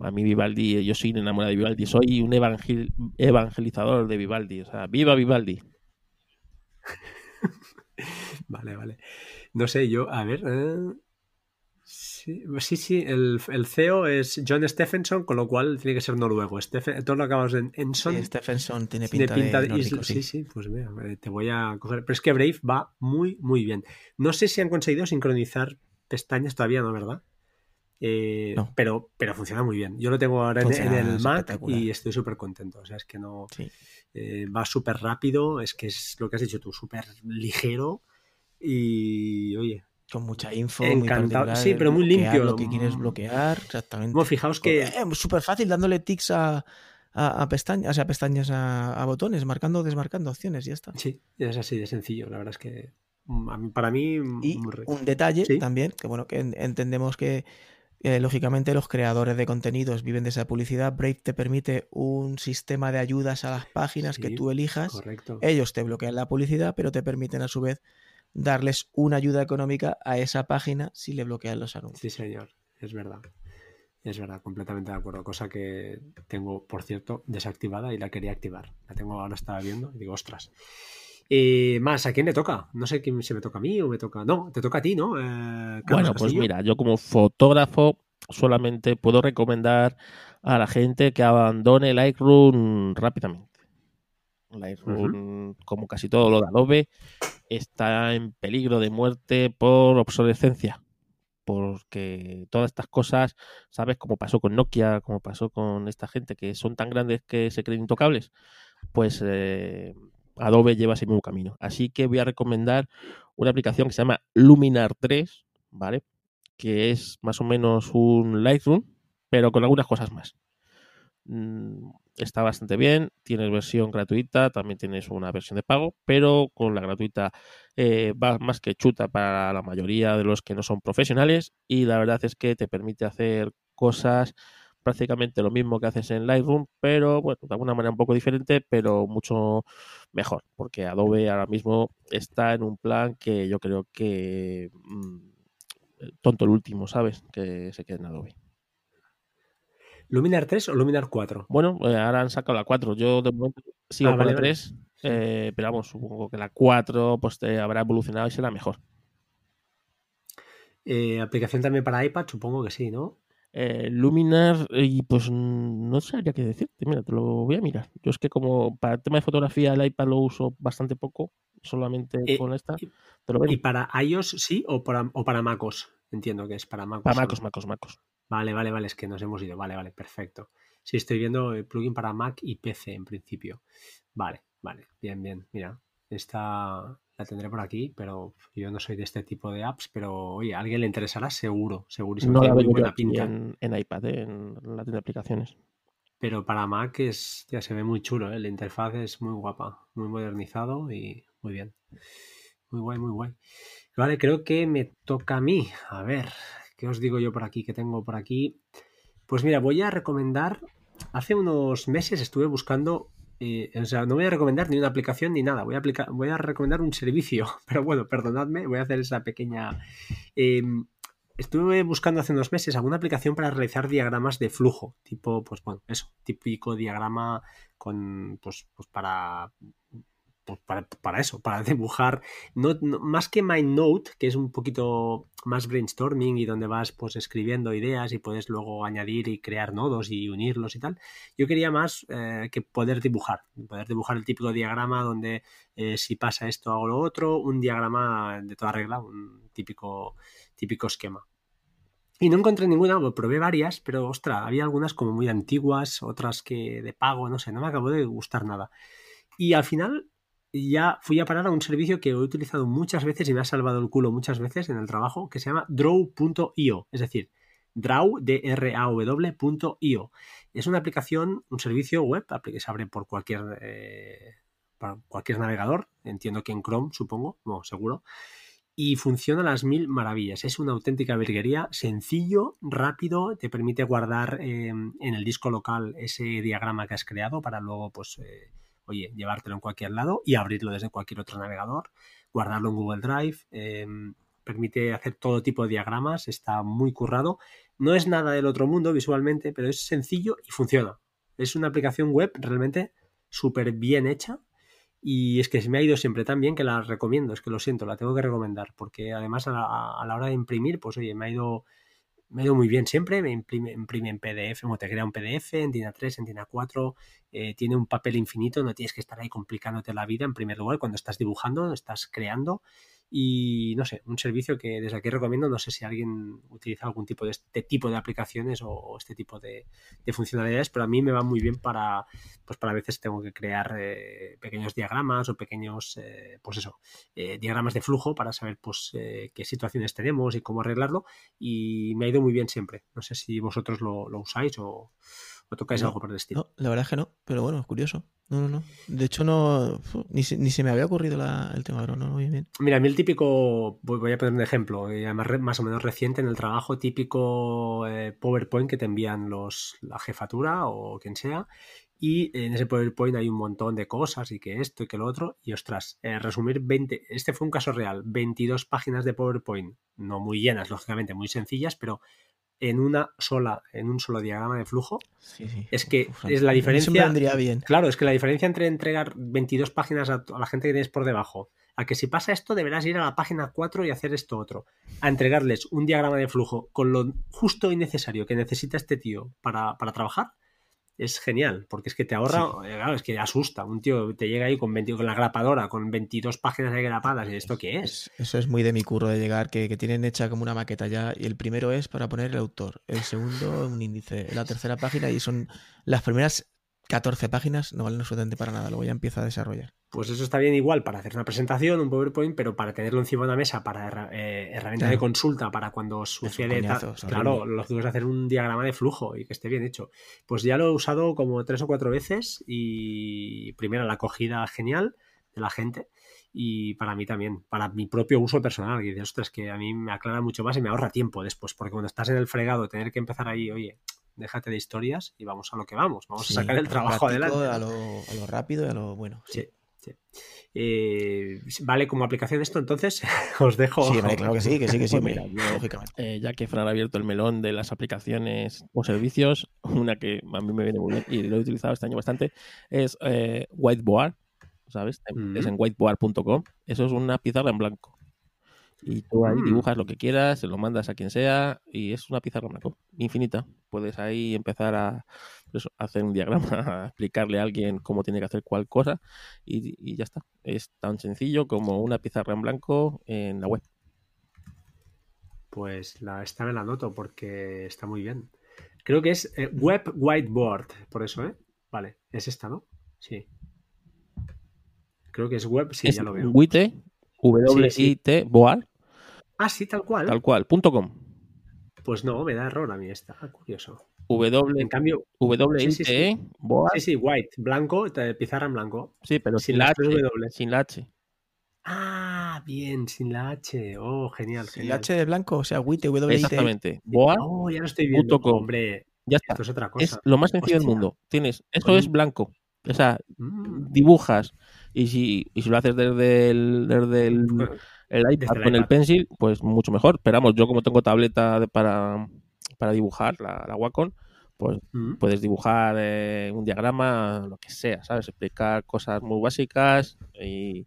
a mí Vivaldi, yo soy enamorado de Vivaldi, soy un evangelizador de Vivaldi, o sea, viva Vivaldi. [laughs] vale, vale. No sé, yo, a ver, eh, Sí, sí, el, CEO es John Stephenson, con lo cual tiene que ser noruego. todo lo acabamos en Enson. Sí, Stephenson tiene pinta, de, sí. sí. pues mira, eh, te voy a coger. Pero es que Brave va muy, muy bien. No sé si han conseguido sincronizar pestañas todavía, ¿no? ¿Verdad? Eh, pero, pero funciona muy bien. Yo lo tengo ahora en, el Mac y estoy súper contento. O sea, es que no. Eh, va súper rápido, es que es lo que has dicho tú, súper ligero. Y oye, con mucha info. Encantado. sí, pero muy limpio. Lo que quieres bloquear, exactamente. Bueno, fijaos que. Eh, súper fácil dándole tics a, a, pestañas, o sea, pestañas a, botones, marcando o desmarcando opciones, y ya está. Sí, es así de sencillo. La verdad es que mm, para mí. Y un detalle también, que bueno, que entendemos que. Eh, lógicamente los creadores de contenidos viven de esa publicidad. Brave te permite un sistema de ayudas a las páginas que tú elijas. Correcto. Ellos te bloquean la publicidad, pero te permiten a su vez darles una ayuda económica a esa página si le bloquean los anuncios. Sí, señor, es verdad. Es verdad, completamente de acuerdo. Cosa que tengo, por cierto, desactivada y la quería activar. La tengo ahora, estaba viendo y digo, ostras. Eh, más, ¿a quién le toca? No sé quién se me toca a mí o me toca. No, te toca a ti, ¿no? Eh, bueno, pues mira, yo como fotógrafo solamente puedo recomendar a la gente que abandone Lightroom rápidamente. Lightroom, como casi todo lo de Adobe, está en peligro de muerte por obsolescencia. Porque todas estas cosas, ¿sabes? Como pasó con Nokia, como pasó con esta gente que son tan grandes que se creen intocables, pues eh, Adobe lleva ese mismo camino. Así que voy a recomendar una aplicación que se llama Luminar 3, ¿vale? Que es más o menos un Lightroom, pero con algunas cosas más. Mm, está bastante bien, tienes versión gratuita, también tienes una versión de pago, pero con la gratuita eh, va más que chuta para la mayoría de los que no son profesionales y la verdad es que te permite hacer cosas prácticamente lo mismo que haces en Lightroom, pero bueno, de alguna manera un poco diferente, pero mucho mejor, porque Adobe ahora mismo está en un plan que yo creo que mm, tonto el último, ¿sabes? Que se quede en Adobe. ¿Luminar 3 o Luminar 4? Bueno, eh, ahora han sacado la 4. Yo de momento sigo ah, con la 3, eh, pero vamos, supongo que la 4 pues, habrá evolucionado y será mejor. Eh, aplicación también para iPad, supongo que sí, ¿no? Luminar, y pues no sabría qué decirte, mira, te lo voy a mirar. Yo es que como para el tema de fotografía el iPad lo uso bastante poco, solamente con esta. ¿Y para iOS sí o para, o para MacOS? Entiendo que es para MacOS. Para MacOS, MacOS, MacOS. Vale, vale, vale, es que nos hemos ido. Vale, vale, perfecto. Sí, estoy viendo el plugin para Mac y PC en principio. Vale, vale, bien, bien. Mira, esta la tendré por aquí, pero yo no soy de este tipo de apps, pero oye, a alguien le interesará seguro, segurísimo. No la muy buena pinta. En, iPad, ¿eh? en la tienda de aplicaciones. Pero para Mac es, ya se ve muy chulo, ¿eh? la interfaz es muy guapa, muy modernizado y muy bien. Muy guay, muy guay. Vale, creo que me toca a mí. A ver, ¿Qué os digo yo por aquí? ¿Qué tengo por aquí? Pues mira, voy a recomendar. Hace unos meses estuve buscando. Eh, o sea, no voy a recomendar ni una aplicación ni nada. Voy a, voy a recomendar un servicio. [laughs] Pero bueno, perdonadme, voy a hacer esa pequeña. Em, estuve buscando hace unos meses alguna aplicación para realizar diagramas de flujo. Tipo, pues bueno, eso, típico diagrama con. Pues, pues para pues para, eso, para [laughs] dibujar, no, más que MindNote, que es un poquito más brainstorming y donde vas pues escribiendo ideas y puedes luego añadir y crear nodos y unirlos y tal, yo quería más eh, que poder dibujar, poder dibujar el típico diagrama donde eh, si pasa esto hago lo otro, un diagrama de toda regla, un típico, típico esquema. Y no encontré ninguna, probé varias, pero ostra, había algunas como muy antiguas, otras que de pago, no sé, no me acabó de gustar nada. Y al final ya fui a parar a un servicio que he utilizado muchas veces y me ha salvado el culo muchas veces en el trabajo, que se llama draw.io, es decir, draw, d r a w.io. Es una aplicación, un servicio web que se abre por cualquier, eh, cualquier navegador, entiendo que en Chrome, supongo, no, seguro, y funciona a las mil maravillas. Es una auténtica virguería, sencillo, rápido, te permite guardar eh, en el disco local ese diagrama que has creado para luego, pues... Eh, oye, llevártelo en cualquier lado y abrirlo desde cualquier otro navegador, guardarlo en Google Drive, em, permite hacer todo tipo de diagramas, está muy currado. No es nada del otro mundo visualmente, pero es sencillo y funciona. Es una aplicación web realmente súper bien hecha y es que se me ha ido siempre tan bien que la recomiendo, es que lo siento, la tengo que recomendar, porque además a la, a la hora de imprimir, pues oye, me ha ido me ha ido muy bien siempre, me imprime, imprime en PDF, como te crea un PDF en DIN A3, en DIN A4, eh, tiene un papel infinito, no tienes que estar ahí complicándote la vida en primer lugar cuando estás dibujando, estás creando y no sé, un servicio que desde aquí recomiendo, no sé si alguien utiliza algún tipo de este tipo de aplicaciones o, este tipo de, funcionalidades, pero a mí me va muy bien para, pues para a veces tengo que crear eh, pequeños diagramas o pequeños, eh, pues eso, eh, diagramas de flujo para saber pues qué situaciones tenemos y cómo arreglarlo y me ha ido muy bien siempre. No sé si vosotros lo, lo usáis o, ¿O tocáis algo por el estilo? No, la verdad es que no, pero bueno, es curioso. No, no, no. De hecho, no ni se, ni se me había ocurrido el tema, pero no, muy bien. Mira, a mí el típico, voy a poner un ejemplo, eh, además más o menos reciente en el trabajo, típico eh, PowerPoint que te envían los, la jefatura o quien sea, y en ese PowerPoint hay un montón de cosas y que esto y que lo otro. Y ostras, eh, resumir 20, este fue un caso real, 22 páginas de PowerPoint, no muy llenas, lógicamente, muy sencillas, pero en una sola, en un solo diagrama de flujo, Sí, sí. es que Uf, es la diferencia. Vendría bien. Claro, es que la diferencia entre entregar 22 páginas a, a la gente que tienes por debajo, a que si pasa esto deberás ir a la página 4 y hacer esto otro, a entregarles un diagrama de flujo con lo justo y necesario que necesita este tío para, para trabajar, es genial, porque es que te ahorra, eh, claro, es que asusta, un tío te llega ahí con, 20 con la grapadora, con 22 páginas ahí grapadas, ¿y esto qué es? Es- Eso es muy de mi curro de llegar, que, que tienen hecha como una maqueta ya. Y el primero es para poner el autor, el segundo un índice, la tercera página y son las primeras 14 páginas, no valen absolutamente para nada, luego ya empieza a desarrollar. Pues eso está bien igual para hacer una presentación, un PowerPoint, pero para tenerlo encima de una mesa, para eh, herramienta de consulta, para cuando sucede coñazo, Claro, lo que es hacer un diagrama de flujo y que esté bien hecho. Pues ya lo he usado como tres o cuatro veces y primero la acogida genial de la gente y para mí también, para mi propio uso personal, que dices, ostras, que a mí me aclara mucho más y me ahorra tiempo después, porque cuando estás en el fregado, tener que empezar ahí, oye, déjate de historias y vamos a lo que vamos, vamos Sí, a sacar el trabajo práctico, adelante. A lo, a lo rápido y a lo bueno. Sí, Sí, sí. Eh, ¿Vale como aplicación esto? Entonces, [laughs] os dejo. Sí, vale, claro que sí, que sí, que sí, [laughs] Pues mira, lógicamente. Eh, ya que Fran ha abierto el melón de las aplicaciones o servicios, [laughs] una que a mí me viene muy bien y lo he utilizado este año bastante es eh, Whiteboard, ¿sabes? Mm. Es en whiteboard.com. Eso es una pizarra en blanco. Y tú ahí Mm. dibujas lo que quieras, se lo mandas a quien sea y es una pizarra en blanco, infinita. Puedes ahí empezar a, eso, hacer un diagrama, a [laughs] explicarle a alguien cómo tiene que hacer cual cosa y, y ya está. Es tan sencillo como una pizarra en blanco en la web. Pues la, esta me la anoto porque está muy bien. Creo que es eh, Web Whiteboard, por eso, ¿eh? Vale, es esta, ¿no? Sí. Creo que es web, sí, es ya lo veo. WIT, W-I-T, board, Ah, sí, tal cual. tal cual, punto com. Pues no, me da error a mí esta. Ah, curioso. W, En cambio, W-I-T, Sí, sí, sí. sí, sí, white, blanco, te- pizarra en blanco. sí, pero sin sin, la H, W. sin la H. Ah, bien, sin la H. Oh, genial, El genial. H de blanco, o sea, WIT, W, Exactamente. Board, Oh, ya lo estoy viendo. punto com. Hombre, ya está. esto es otra Es cosa. lo más sencillo del mundo. Tienes, eso Con es blanco. O sea, Mm. dibujas y si, y si lo haces desde el, desde el, el iPad el con el pencil, pues mucho mejor. Pero vamos, yo como tengo tableta de- para, para dibujar, la, la Wacom, pues Mm. puedes dibujar eh, un diagrama, lo que sea, ¿sabes? Explicar cosas muy básicas y,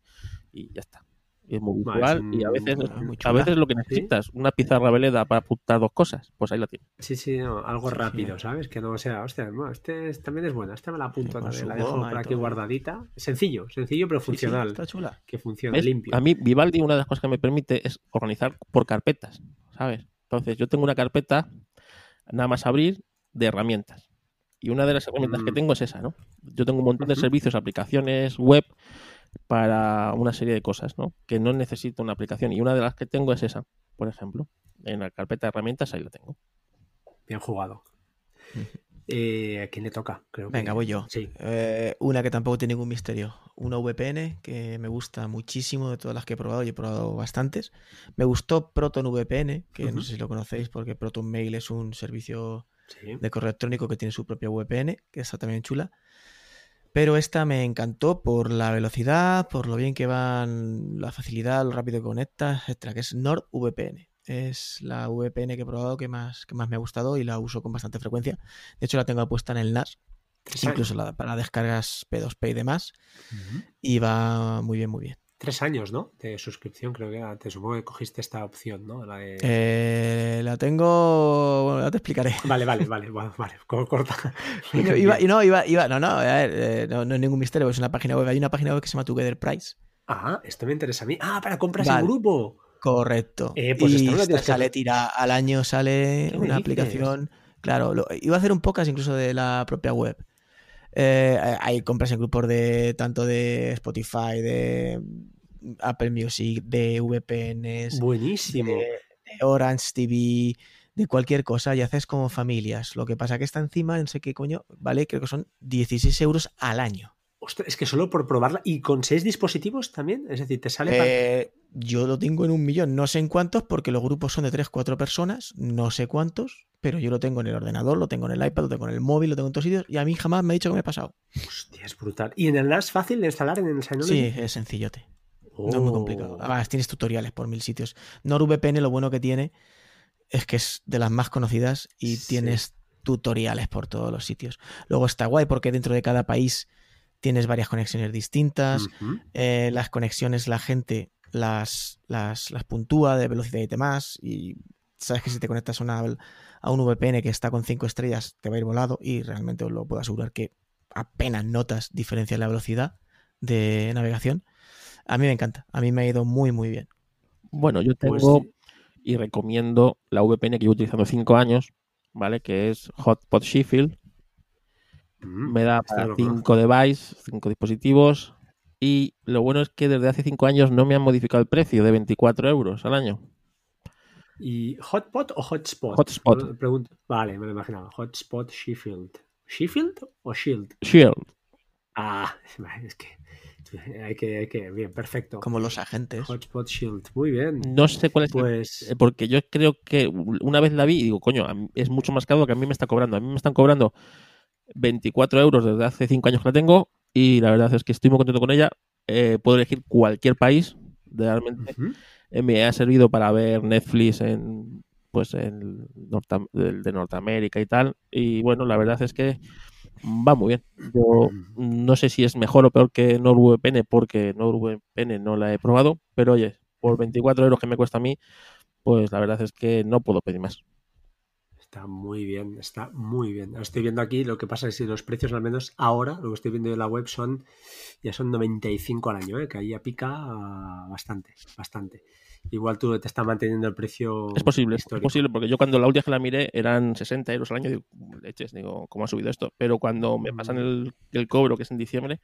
y ya está. Y es muy No, es visual un- y a veces, muy a veces lo que necesitas, una pizarra veleda para apuntar dos cosas, pues ahí la tienes. Sí, sí, no, algo Sí, rápido, sí. ¿sabes? Que no sea, hostia, no, este es- también es bueno, este me la apunto también, la dejo por aquí todo. guardadita. Sencillo, sencillo pero Sí, sí, funcional. está chula. Que funcione ¿Ves? limpio. A mí, Vivaldi, una de las cosas que me permite es organizar por carpetas, ¿sabes? Entonces, yo tengo una carpeta, nada más abrir, de herramientas. Y una de las herramientas que Mm. tengo es esa, ¿no? Yo tengo un montón de servicios, aplicaciones web para una serie de cosas, ¿no? Que no necesito una aplicación. Y una de las que tengo es esa, por ejemplo. En la carpeta de herramientas, ahí la tengo. Bien jugado. Eh, ¿A quién le toca? Creo que- Venga, voy yo. Sí. Eh, una que tampoco tiene ningún misterio. Una VPN que me gusta muchísimo de todas las que he probado. y he probado bastantes. Me gustó Proton VPN, que no sé si lo conocéis porque Proton Mail es un servicio sí. de correo electrónico que tiene su propia VPN, que está también chula. Pero esta me encantó por la velocidad, por lo bien que van, la facilidad, lo rápido que conecta, etcétera, que es NordVPN. Es la VPN que he probado que más, que más me ha gustado y la uso con bastante frecuencia. De hecho, la tengo puesta en el NAS, incluso la- para descargas P2P y demás, y va muy bien, muy bien. Tres años, ¿no? De suscripción, creo que era. Te supongo que cogiste esta opción, ¿no? La de... Eh, la tengo. Bueno, ya te explicaré. [laughs] Vale, vale, vale, vale, vale, co- corta. [laughs] Iba, no, iba, iba, no, no, a ver, eh, no, no es ningún misterio, es una página web. Hay una página web que se llama Together Price. Ah, esto me interesa a mí. Ah, para compras Vale. en grupo. Correcto. Eh, pues y esta que sale tira al año sale ¿Qué me una aplicación. Claro, lo- iba a hacer un podcast incluso de la propia web. Eh, hay compras en grupos de tanto de Spotify, de Apple Music, de VPNs, Buenísimo. de, de Orange TV, de cualquier cosa y haces como familias. Lo que pasa que está encima, no sé qué coño, vale, creo que son 16 euros al año. Ostras, es que solo por probarla. ¿Y con seis dispositivos también? Es decir, te sale para... Eh, yo lo tengo en un millón, no sé en cuántos, porque los grupos son de 3, 4 personas, no sé cuántos, pero yo lo tengo en el ordenador, lo tengo en el iPad, lo tengo en el móvil, lo tengo en todos sitios y a mí jamás me ha dicho que me he pasado. Hostia, es brutal. ¿Y en el NAS fácil de instalar en el Synology? Sí, es sencillote, no es muy complicado. Oh. Además, tienes tutoriales por mil sitios. NordVPN lo bueno que tiene es que es de las más conocidas y Sí. tienes tutoriales por todos los sitios. Luego está guay porque dentro de cada país tienes varias conexiones distintas. Eh, las conexiones la gente las, las, las puntúa de velocidad y demás. Y sabes que si te conectas a, una- a un VPN que está con 5 estrellas te va a ir volado y realmente os lo puedo asegurar que apenas notas diferencia en la velocidad de navegación. A mí me encanta, a mí me ha ido muy muy bien. Bueno, yo Pues tengo y recomiendo la VPN que llevo utilizando 5 años, ¿vale? Que es Hotspot Sheffield. Mm, Me da para no lo conozco. 5 devices, 5 dispositivos. Y lo bueno es que desde hace 5 años no me han modificado el precio de 24 euros al año. ¿Y hotpot o hotspot? Hotspot. Pre- pregunto. Vale, me lo imaginaba. Hotspot Sheffield. ¿Sheffield o Shield? Shield. Ah, [laughs] es que [laughs] hay que, hay que bien, perfecto. Como los agentes. Hotspot Shield, muy bien. No sé cuál es Pues Eh, Porque yo creo que una vez la vi y digo, coño, es mucho más caro que a mí me está cobrando. A mí me están cobrando 24 euros desde hace 5 años que la tengo y la verdad es que estoy muy contento con ella. Eh, puedo elegir cualquier país. Realmente me ha servido para ver Netflix en pues en de Norteamérica y tal. Y bueno, la verdad es que va muy bien. Yo no sé si es mejor o peor que NordVPN porque NordVPN no la he probado, pero oye, por 24 euros que me cuesta a mí, pues la verdad es que no puedo pedir más. Está muy bien, está muy bien. Estoy viendo aquí, lo que pasa es que los precios, al menos ahora, lo que estoy viendo en la web son ya son 95 al año, ¿eh? que ahí ya pica bastante, bastante. Igual tú te está manteniendo el precio Es posible, es posible, porque yo cuando la última que la miré eran 60 euros al año, digo, leches, digo, ¿cómo ha subido esto? Pero cuando me pasan el, el cobro, que es en diciembre,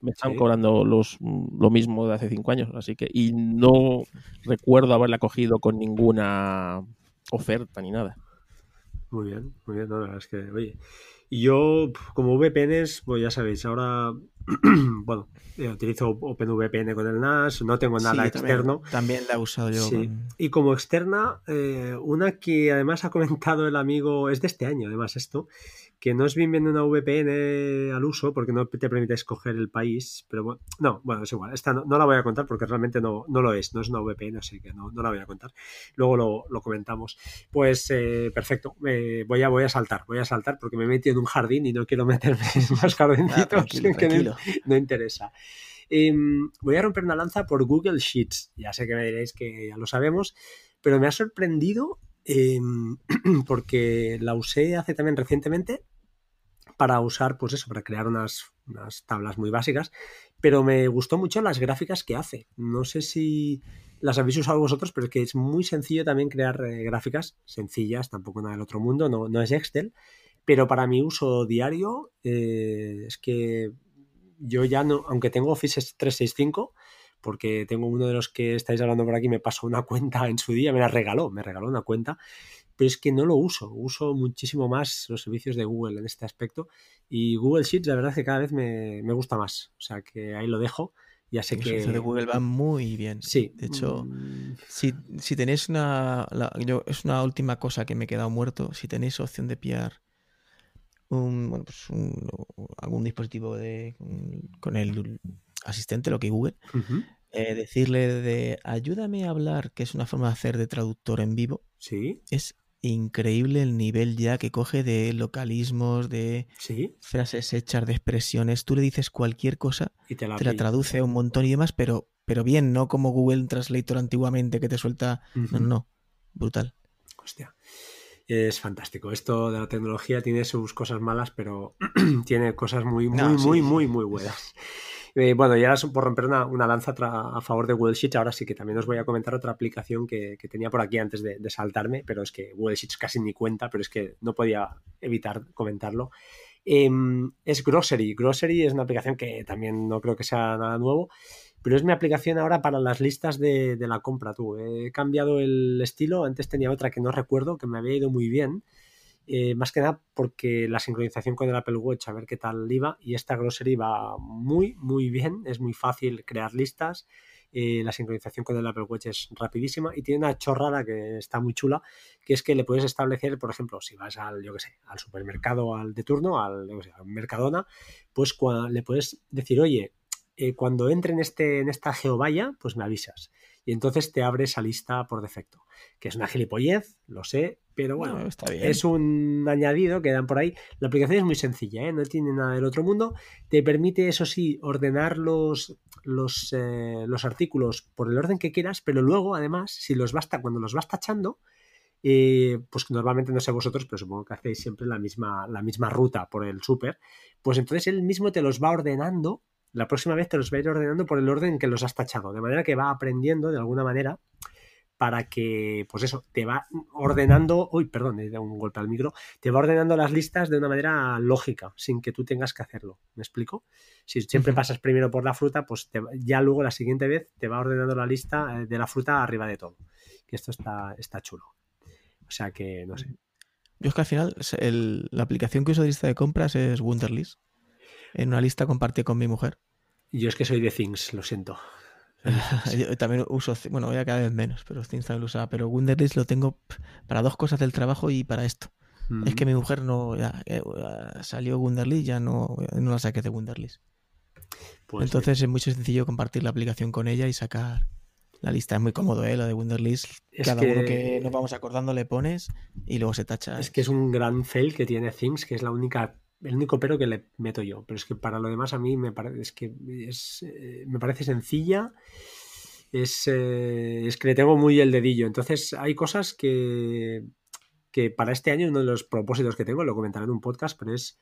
me están Sí. cobrando los, lo mismo de hace 5 años, así que, y no recuerdo haberla cogido con ninguna oferta ni nada. Muy bien, muy bien, la verdad es que, oye. Y yo, como VPNs, pues ya sabéis, ahora, [clears throat] bueno, eh, utilizo OpenVPN con el NAS, no tengo nada Sí, también- externo. También, la he usado yo. Sí. con- Y como externa, eh, una que además ha comentado el amigo, es de este año además esto, que no es bien bien una VPN al uso porque no te permite escoger el país, pero bueno, no, bueno, es igual, esta no, no la voy a contar porque realmente no, no lo es, no es una VPN, así que no, no la voy a contar. Luego lo, lo comentamos. Pues eh, perfecto, eh, voy, a, voy a saltar, voy a saltar porque me he metido en un jardín y no quiero meterme [laughs] en más Ah, jardincitos tranquilo, que [laughs] no interesa. Em, voy a romper una lanza por Google Sheets. Ya sé que me diréis que ya lo sabemos, pero me ha sorprendido em, [clears throat] porque la usé hace también recientemente para usar, pues eso, para crear unas, unas tablas muy básicas, pero me gustó mucho las gráficas que hace. No sé si las habéis usado vosotros, pero es que es muy sencillo también crear eh, gráficas sencillas, tampoco nada del otro mundo, no, no es Excel, pero para mi uso diario eh, es que yo ya no, aunque tengo Office 365, porque tengo uno de los que estáis hablando por aquí, me pasó una [laughs] cuenta en su día, me la regaló, me regaló una cuenta, pero es que no lo uso, uso muchísimo más los servicios de Google en este aspecto y Google Sheets la verdad es que cada vez me, me gusta más, o sea que ahí lo dejo, ya sé Los que... servicios de Google van muy bien. Sí, De hecho, mm, si, si tenéis una. la- yo, es una última cosa que me he quedado muerto. Si tenéis opción de pillar un, bueno, pues un- algún dispositivo de, con, el asistente, lo que Google, eh, decirle de ayúdame a hablar, que es una forma de hacer de traductor en vivo, sí, es increíble el nivel ya que coge de localismos, de sí, frases hechas, de expresiones. Tú le dices cualquier cosa y te la, te la pilla. traduce un montón y demás, pero, pero bien, no como Google Translator antiguamente que te suelta. No, no. Brutal. Hostia. Es fantástico. Esto de la tecnología tiene sus cosas malas, pero [clears throat] tiene cosas muy, muy, No, sí, muy, sí. muy, muy buenas. Eh, bueno, y ahora por romper una, una lanza a favor de Google Sheets, ahora sí que también os voy a comentar otra aplicación que, que tenía por aquí antes de, de saltarme, pero es que Google Sheets casi ni cuenta, pero es que no podía evitar comentarlo. Em, es Grocery. Grocery es una aplicación que también no creo que sea nada nuevo, pero es mi aplicación ahora para las listas de, de la compra. Tú, he cambiado el estilo. Antes tenía otra que no recuerdo, que me había ido muy bien. Eh, más que nada porque la sincronización con el Apple Watch, a ver qué tal iba. Y esta Grocery va muy, muy bien. Es muy fácil crear listas. Eh, la sincronización con el Apple Watch es rapidísima y tiene una chorrada que está muy chula, que es que le puedes establecer, por ejemplo, si vas al, yo qué sé, al supermercado al de turno, al, Mercadona, pues le puedes decir, oye, eh, cuando entre en, este, en esta geovalla, pues me avisas. Y entonces te abre esa lista por defecto. Que es una gilipollez, lo sé, pero bueno, está bien. es un añadido que dan por ahí. La aplicación es muy sencilla, ¿eh? no tiene nada del otro mundo. Te permite, eso sí, ordenar los, los, eh, los artículos por el orden que quieras, pero luego, además, si los vas, cuando los vas tachando, eh, pues normalmente no sé vosotros, pero supongo que hacéis siempre la misma, la misma ruta por el súper, pues entonces él mismo te los va ordenando, la próxima vez te los va a ir ordenando por el orden que los has tachado, de manera que va aprendiendo de alguna manera para que, pues eso, te va ordenando, uy, perdón, he dado un golpe al micro, te va ordenando las listas de una manera lógica, sin que tú tengas que hacerlo. ¿Me explico? Si siempre pasas primero por la fruta, pues ya luego la siguiente vez te va ordenando la lista eh, de la fruta arriba de todo. Que esto está, está chulo. O sea que, no sé. Yo es que al final la aplicación que uso de lista de compras es Wunderlist. En una lista compartí con mi mujer. Yo es que soy de Things, lo siento. [laughs] Yo también uso, bueno, ya cada vez menos, pero Things también lo usaba. Pero Wunderlist lo tengo para dos cosas del trabajo y para esto. Es que mi mujer no ya, eh, salió Wunderlist, ya no, no la saqué de Wunderlist. Pues Entonces es muy sencillo compartir la aplicación con ella y sacar la lista es muy cómodo, ¿eh? Lo de Wunderlist. Cada uno que nos vamos acordando le pones y luego se tacha. Es que es un gran fail que tiene Things, que es la única el único pero que le meto yo. Pero es que para lo demás a mí me parece, es que eh, me parece sencilla. Es, eh, es, que le tengo muy el dedillo. Entonces hay cosas que, que para este año uno de los propósitos que tengo, lo comentaré en un podcast, pero es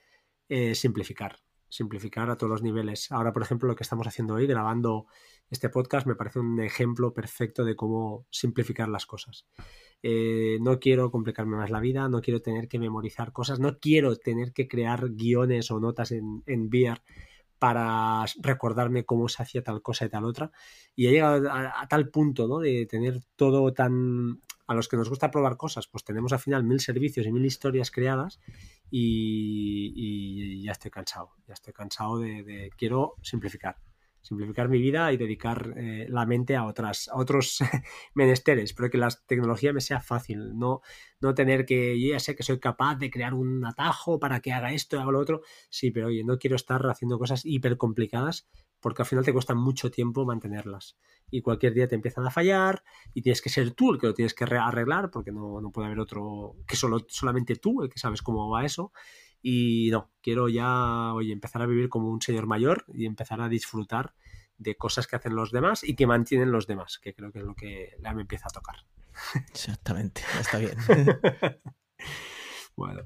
eh, simplificar. Simplificar a todos los niveles. Ahora, por ejemplo, lo que estamos haciendo hoy, grabando este podcast me parece un ejemplo perfecto de cómo simplificar las cosas. Eh, no quiero complicarme más la vida, no quiero tener que memorizar cosas, no quiero tener que crear guiones o notas en, en Beer para recordarme cómo se hacía tal cosa y tal otra. Y he llegado a, tal punto ¿no? de tener todo tan... A los que nos gusta probar cosas, pues tenemos al final mil servicios y mil historias creadas y, ya estoy cansado. Ya estoy cansado de quiero simplificar simplificar mi vida y dedicar eh, la mente a otras a otros [laughs] menesteres, pero que la tecnología me sea fácil, no, no tener que, yo ya sé que soy capaz de crear un atajo para que haga esto haga lo otro, sí, pero oye, no quiero estar haciendo cosas hiper complicadas porque al final te cuesta mucho tiempo mantenerlas y cualquier día te empiezan a fallar y tienes que ser tú el que lo tienes que arreglar porque no, no puede haber otro que solo, solamente tú el que sabes cómo va eso y no, quiero ya, oye, empezar a vivir como un señor mayor y empezar a disfrutar de cosas que hacen los demás y que mantienen los demás, que creo que es lo que me empieza a tocar. Exactamente, está bien. [laughs] bueno,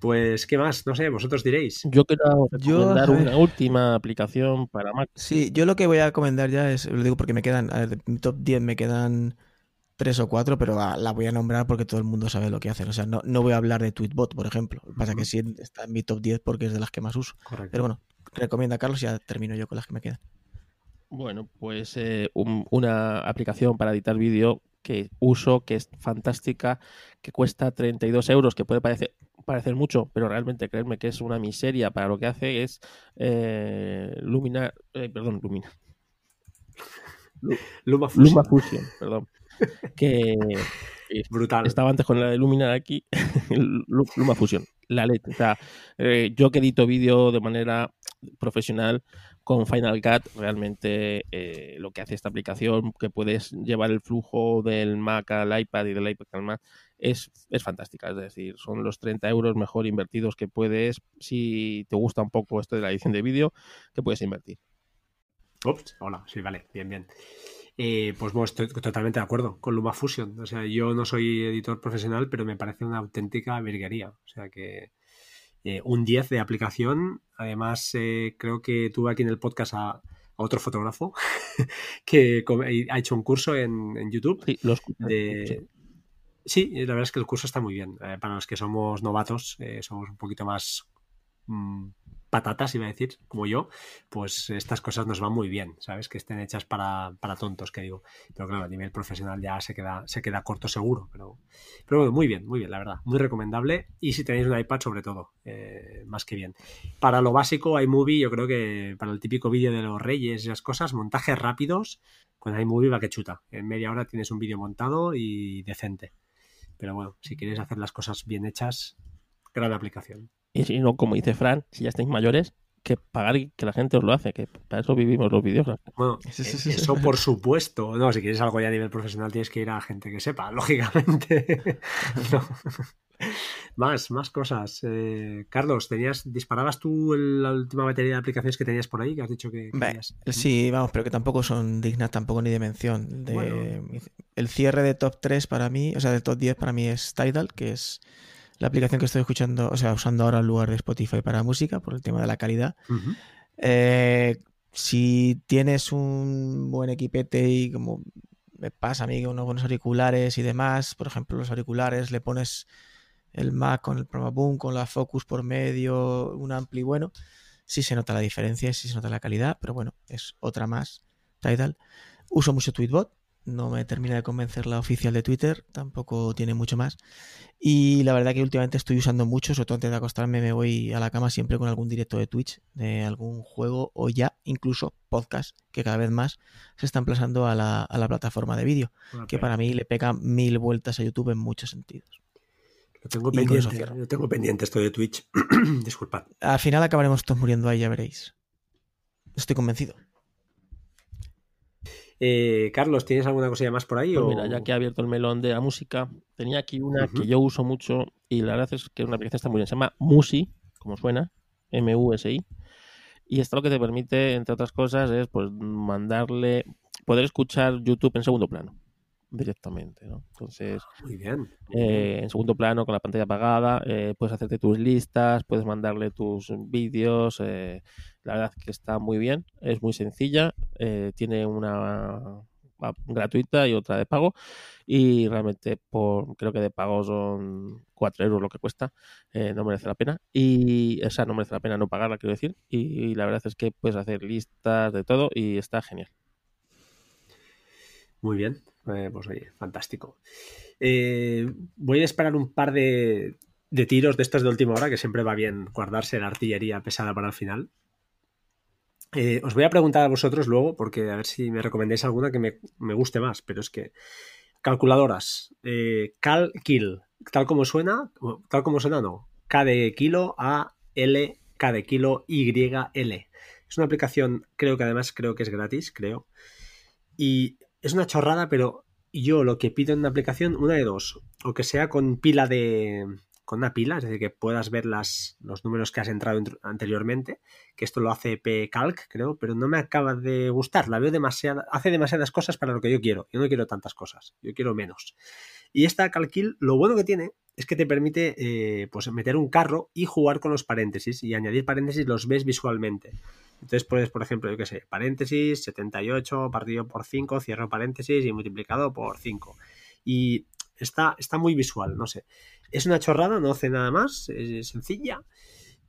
pues, ¿qué más? No sé, vosotros diréis. Yo quiero recomendar una última aplicación para Mac. Sí, yo lo que voy a recomendar ya es, lo digo porque me quedan, a ver, mi top 10 me quedan tres o cuatro, pero la voy a nombrar porque todo el mundo sabe lo que hacen. O sea, no, no voy a hablar de Tweetbot, por ejemplo. Lo que pasa que sí está en mi top 10 porque es de las que más uso. Pero bueno, recomienda Carlos y ya termino yo con las que me quedan. Bueno, pues eh, una aplicación para editar vídeo que uso, que es fantástica, que cuesta 32 euros, que puede parecer, parecer mucho, pero realmente creerme que es una miseria para lo que hace, es eh, Lumina, eh, perdón, Lumina. Luma Fusion. Fusion, perdón. [laughs] Que Brutal. Estaba antes con la de Luminar aquí, [laughs] Luma Fusion, la LED. O sea, eh, yo que edito vídeo de manera profesional con Final Cut, realmente eh, lo que hace esta aplicación, que puedes llevar el flujo del Mac al iPad y del iPad al Mac, es, es fantástica. Es decir, son los 30 euros mejor invertidos que puedes, si te gusta un poco esto de la edición de vídeo, que puedes invertir. Ups, hola, sí, vale, bien, bien. Eh, pues bueno, estoy totalmente de acuerdo con LumaFusion. O sea, yo no soy editor profesional, pero me parece una auténtica virguería. O sea que eh, un 10 de aplicación. Además, eh, creo que tuve aquí en el podcast a, otro fotógrafo [laughs] que ha hecho un curso en, YouTube. Sí, sí. la verdad es que el curso está muy bien. para los que somos novatos, somos un poquito más mm, patatas, iba a decir, como yo, pues estas cosas nos van muy bien, ¿sabes? Que estén hechas para, tontos, que digo. Pero claro, a nivel profesional ya se queda, se queda corto seguro. Pero, pero bueno, muy bien, muy bien, la verdad. Muy recomendable. Y si tenéis un iPad, sobre todo, eh, más que bien. Para lo básico, iMovie, yo creo que para el típico vídeo de los reyes y esas cosas, montajes rápidos, con iMovie va que chuta. En media hora tienes un vídeo montado y decente. Pero bueno, si quieres hacer las cosas bien hechas, gran aplicación. Y si no, como dice Fran, si ya estáis mayores, que pagar y que la gente os lo hace, que para eso vivimos los vídeos. Bueno, eso por supuesto. No, si quieres algo ya a nivel profesional tienes que ir a gente que sepa, [laughs] lógicamente. Más, más cosas. Eh, Carlos, tenías, disparabas tú la última batería de aplicaciones que tenías por ahí, que has dicho que, Sí, vamos, pero que tampoco son dignas tampoco ni de mención. El cierre de top 3 para mí, o sea, del top 10 para mí es Tidal, que es la aplicación que estoy escuchando, o sea, usando ahora en lugar de Spotify para música, por el tema de la calidad. Eh, si tienes un buen equipete y como me pasa a mí unos buenos auriculares y demás, por ejemplo, los auriculares le pones el Mac con el Boom, con la Focus por medio, un ampli bueno, sí se nota la diferencia, sí se nota la calidad, pero bueno, es otra más, Tidal. Uso mucho Tweetbot, no me termina de convencer la oficial de Twitter, tampoco tiene mucho más. Y la verdad que últimamente estoy usando mucho, sobre todo antes de acostarme me voy a la cama siempre con algún directo de Twitch, de algún juego o ya incluso podcast, que cada vez más se están emplazando a la, a la plataforma de vídeo, que para mí le pega mil vueltas a YouTube en muchos sentidos. Lo tengo pendiente, lo tengo pendiente esto de Twitch. [clears throat] Disculpad. Al final acabaremos todos muriendo ahí, ya veréis. Estoy convencido. Eh, Carlos, ¿tienes alguna cosilla más por ahí? Pues mira, ya que he abierto el melón de la música, tenía aquí una que yo uso mucho y la verdad es que una aplicación está muy bien. Se llama Musi, como suena, M-U-S-I. Y esto lo que te permite, entre otras cosas, es pues mandarle, poder escuchar YouTube en segundo plano directamente, ¿no? Entonces, muy bien. Eh, en segundo plano, con la pantalla apagada, eh, puedes hacerte tus listas, puedes mandarle tus vídeos. Eh, la verdad que está muy bien, es muy sencilla, tiene una gratuita y otra de pago y realmente por creo que de pago son 4 euros lo que cuesta no merece la pena y esa no merece la pena no pagarla quiero decir y la verdad es que puedes hacer listas de todo y está genial muy bien eh, pues oye, fantástico. Eh, voy a esperar un par de, tiros de estos de última hora, que siempre va bien guardarse la artillería pesada para el final. Eh, os voy a preguntar a vosotros luego, porque a ver si me recomendáis alguna que me, guste más, pero es que calculadoras, cal kill, tal como suena, tal como suena no, K de kilo A L K de kilo Y L. Es una aplicación, creo que además creo que es gratis, creo. Y es una chorrada, pero yo lo que pido en una aplicación, una de dos, o que sea con pila de, con una pila, es decir, que puedas ver los números que has entrado anteriormente, que esto lo hace pcalc, creo, pero no me acaba de gustar, la veo demasiada, hace demasiadas cosas para lo que yo quiero, yo no quiero tantas cosas, yo quiero menos. Y esta Calquil, lo bueno que tiene es que te permite eh, pues meter un carro y jugar con los paréntesis y añadir paréntesis los ves visualmente. Entonces puedes, por ejemplo, yo qué sé, paréntesis 78 partido por 5, cierro paréntesis y multiplicado por 5. Y está, está muy visual, no sé. Es una chorrada, no hace nada más, es sencilla,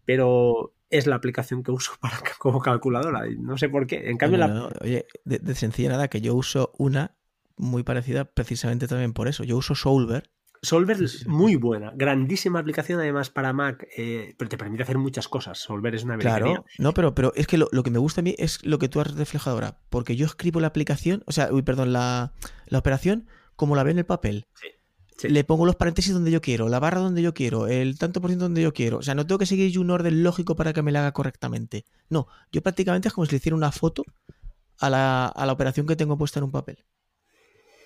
pero es la aplicación que uso [laughs] para, como calculadora. No sé por qué. En cambio, la... oye, de, de, sencilla nada, que yo uso una muy parecida precisamente también por eso. Yo uso Solver Solver es muy buena, grandísima aplicación además para Mac, eh, pero te permite hacer muchas cosas. Solver es una Claro, no, pero, pero es que lo, que me gusta a mí es lo que tú has reflejado ahora, porque yo escribo la aplicación, o sea, uy, perdón, la, operación como la ve en el papel. Le pongo los paréntesis donde yo quiero, la barra donde yo quiero, el tanto por ciento donde yo quiero. O sea, no tengo que seguir un orden lógico para que me la haga correctamente. No, yo prácticamente es como si le hiciera una foto a la, a la operación que tengo puesta en un papel.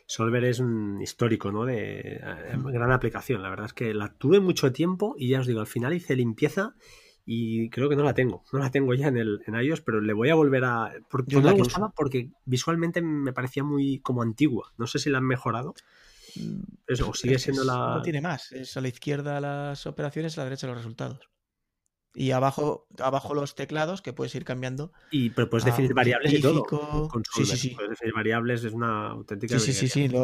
Solver es un histórico, ¿no? De, eh, gran aplicación. La verdad es que la tuve mucho tiempo y ya os digo, al final hice limpieza y creo que no la tengo. No la tengo ya en, el, en iOS, pero le voy a volver a. Porque no me gustaba porque visualmente me parecía muy como antigua. No sé si la han mejorado. Mm, Eso, o sigue siendo la. No tiene más. Es a la izquierda las operaciones, a la derecha los resultados. Y abajo, abajo los teclados que puedes ir cambiando. Y pero puedes definir variables y todo. sí, sí, sí. Puedes definir variables, es una auténtica. Sí, sí, sí, sí.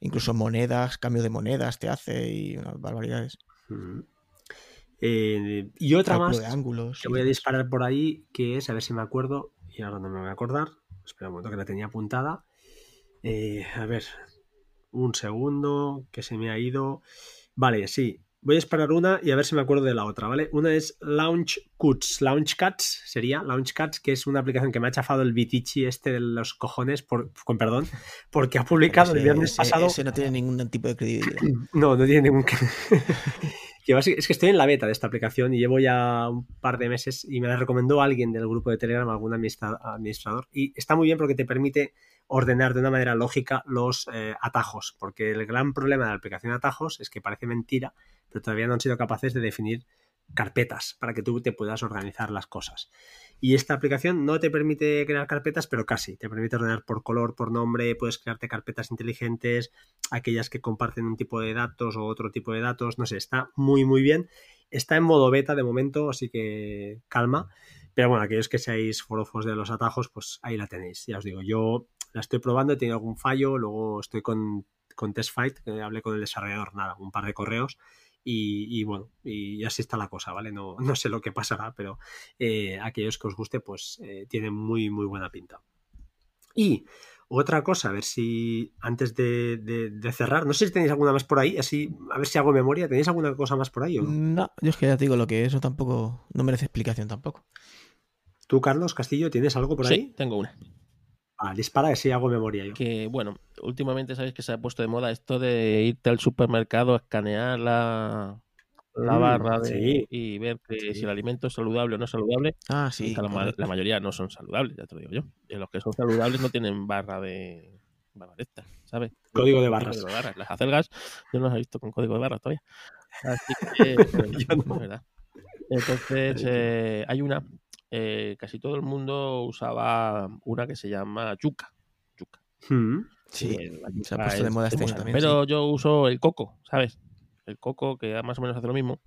incluso monedas, cambio de monedas te hace y unas barbaridades. Eh, y otra más de ángulos, que voy a disparar por ahí, que es, a ver si me acuerdo, y ahora no me voy a acordar. Espera un momento que la tenía apuntada. Eh, a ver, un segundo, que se me ha ido. Vale, sí, Voy a esperar una y a ver si me acuerdo de la otra, ¿vale? Una es Launch Cuts. Launch Cuts sería Launch Cuts, que es una aplicación que me ha chafado el Vitici este de los cojones, por, con perdón, porque ha publicado el viernes pasado. Ese no tiene ningún tipo de credibilidad. [clears throat] No, no tiene ningún. [laughs] es que estoy en la beta de esta aplicación y llevo ya un par de meses y me la recomendó alguien del grupo de Telegram, algún administrador, y está muy bien porque te permite ordenar de una manera lógica los eh, atajos, porque el gran problema de la aplicación de atajos es que parece mentira, pero todavía no han sido capaces de definir carpetas para que tú te puedas organizar las cosas. Y esta aplicación no te permite crear carpetas, pero casi. Te permite ordenar por color, por nombre, puedes crearte carpetas inteligentes, aquellas que comparten un tipo de datos o otro tipo de datos. No sé, está muy, muy bien. Está en modo beta de momento, así que calma. Pero bueno, aquellos que seáis forofos de los atajos, pues ahí la tenéis. Ya os digo, yo la estoy probando, he tenido algún fallo, luego estoy con, con TestFight, que hablé con el desarrollador, nada, un par de correos y, bueno, y así está la cosa, ¿vale? No, [laughs] no sé lo que pasará, pero eh, aquellos que os guste, pues eh, tienen muy, muy buena pinta. Y otra cosa, a ver si antes de, cerrar, no sé si tenéis alguna más por ahí, así, a ver si hago memoria, ¿tenéis alguna cosa más por ahí? O no? no, yo es que ya te digo lo que eso tampoco, no merece explicación tampoco. ¿Tú, Carlos Castillo, tienes algo por ahí? Sí, tengo una. Ah, dispara que sí hago memoria yo. Que bueno, últimamente sabéis que se ha puesto de moda esto de irte al supermercado, escanear la, la mm, barra y ver que si el alimento es saludable o no es saludable. Ah, sí. La, mayoría no son saludables, ya te lo digo yo. Y los que son saludables no tienen barra de barra de esta, ¿sabes? Código de barras. Las acelgas yo no las he visto con código de barras todavía. Así que, [laughs] yo no. es verdad. Entonces, eh, hay una eh, casi todo el mundo usaba una que se llama yuca. yuca. Mm, sí, se ha puesto de moda este también. Pero yo uso el coco, ¿sabes? El coco que más o menos hace lo mismo,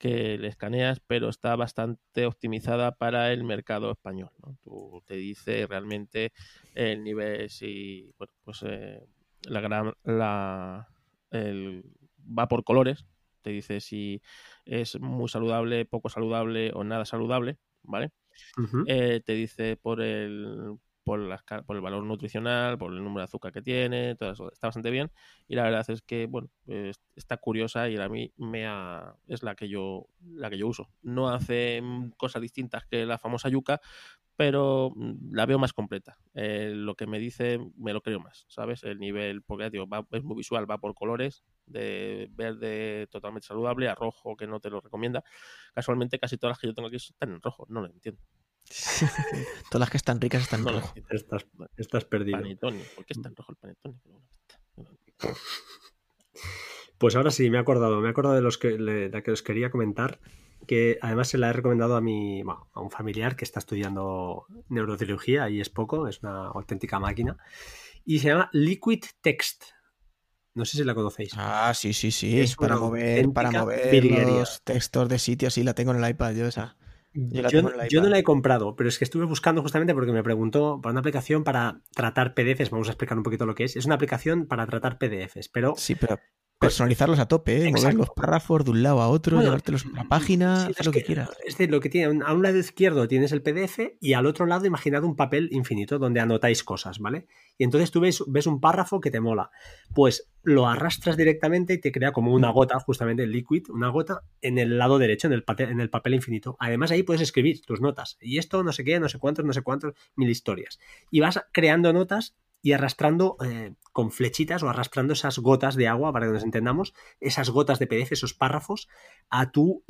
que le escaneas, pero está bastante optimizada para el mercado español. ¿no? Tú te dice realmente el nivel, si, bueno, pues eh, la gran, la, el, va por colores, te dice si es muy saludable, poco saludable o nada saludable. ¿Vale? Eh, te dice por el, por, por el valor nutricional, por el número de azúcar que tiene, todo eso está bastante bien. Y la verdad es que, bueno, está curiosa y a mí me es la que yo la que yo uso. No hace cosas distintas que la famosa yuca, pero la veo más completa. Eh, lo que me dice me lo creo más, ¿sabes? El nivel, porque digo, es muy visual, va por colores, de verde totalmente saludable a rojo que no te lo recomienda. Casualmente casi todas las que yo tengo aquí están en rojo, no lo entiendo. [laughs] todas las que están ricas están en rojo. Estás, estás perdido. Panetone, ¿por qué está en rojo el panetone? Pues ahora sí, me he acordado, me he acordado de los que, de que os quería comentar que además se la he recomendado a mi a un familiar que está estudiando neurocirugía y es poco, es una auténtica máquina. Y se llama Liquid Text. No sé si la conocéis. Ah, sí, sí, sí. Es para mover, para mover los textos de sitios. Sí, la tengo en el iPad, yo esa. Yo, no la he comprado, pero es que estuve buscando justamente porque me preguntó para una aplicación para tratar PDFs. Vamos a explicar un poquito lo que es. Es una aplicación para tratar PDFs, pero. Sí, pero Personalizarlos a tope, ¿eh? mover los párrafos de un lado a otro, llevártelos a una página, haz lo que, quieras. Es decir, lo que tiene, a un lado izquierdo tienes el PDF y al otro lado imaginad un papel infinito donde anotáis cosas, ¿vale? Y entonces tú ves, ves un párrafo que te mola. Pues lo arrastras directamente y te crea como una gota, justamente el liquid, una gota en el lado derecho, en el, papel, en el papel infinito. Además ahí puedes escribir tus notas. Y esto no sé qué, no sé cuántos, no sé cuántos, mil historias. Y vas creando notas y arrastrando eh, con flechitas o arrastrando esas gotas de agua, para que nos entendamos, esas gotas de PDF, esos párrafos, a tu,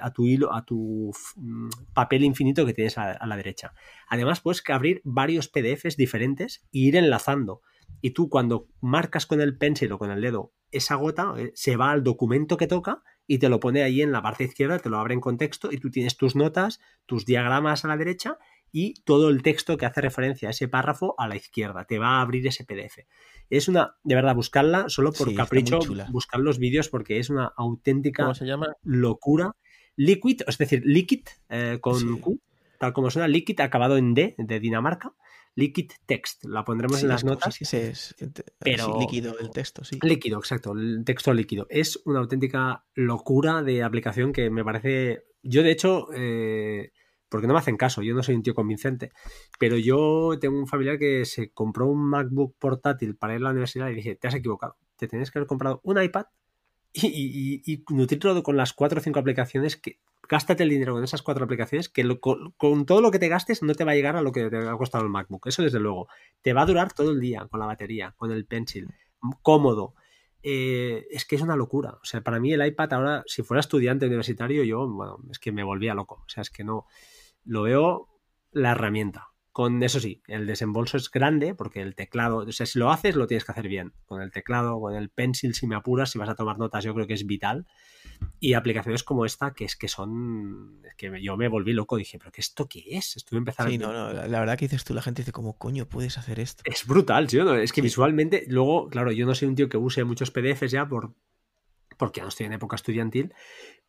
a tu hilo, a tu mm, papel infinito que tienes a, la derecha. Además, puedes abrir varios PDFs diferentes e ir enlazando. Y tú cuando marcas con el pencil o con el dedo esa gota, eh, se va al documento que toca y te lo pone ahí en la parte izquierda, te lo abre en contexto y tú tienes tus notas, tus diagramas a la derecha y todo el texto que hace referencia a ese párrafo a la izquierda. Te va a abrir ese PDF. Es una, de verdad, buscarla solo por capricho, buscar los vídeos porque es una auténtica se llama? locura. Liquid, es decir, Liquid eh, con Q, tal como suena, Liquid acabado en D, de Dinamarca. Liquid Text, la pondremos en las notas. Sí, es, pero líquido el texto, sí. Líquido, exacto, el texto líquido. Es una auténtica locura de aplicación que me parece. Yo, de hecho, eh, porque no me hacen caso, yo no soy un tío convincente, pero yo tengo un familiar que se compró un MacBook portátil para ir a la universidad y dije, te has equivocado, te tienes que haber comprado un iPad y, y, nutrirlo con las cuatro o cinco aplicaciones que gástate el dinero con esas cuatro aplicaciones que con, todo lo que te gastes no te va a llegar a lo que te ha costado el MacBook, eso desde luego, te va a durar todo el día con la batería, con el pencil, cómodo, eh, es que es una locura. O sea, para mí el iPad ahora, si fuera estudiante universitario, yo, bueno, es que me volvía loco. O sea, es que no, lo veo la herramienta. Con eso sí, el desembolso es grande porque el teclado, o sea, si lo haces, lo tienes que hacer bien. Con el teclado, con el pencil, si me apuras, si vas a tomar notas, yo creo que es vital. Y aplicaciones como esta, que es que son. Es que yo me volví loco, dije, ¿pero qué esto qué es? Estuve empezando. Sí, no, no, la verdad que dices tú, la gente dice, ¿cómo coño puedes hacer esto? Es brutal, ¿sí? ¿no? Es que visualmente, luego, claro, yo no soy un tío que use muchos PDFs ya por, porque no estoy en época estudiantil,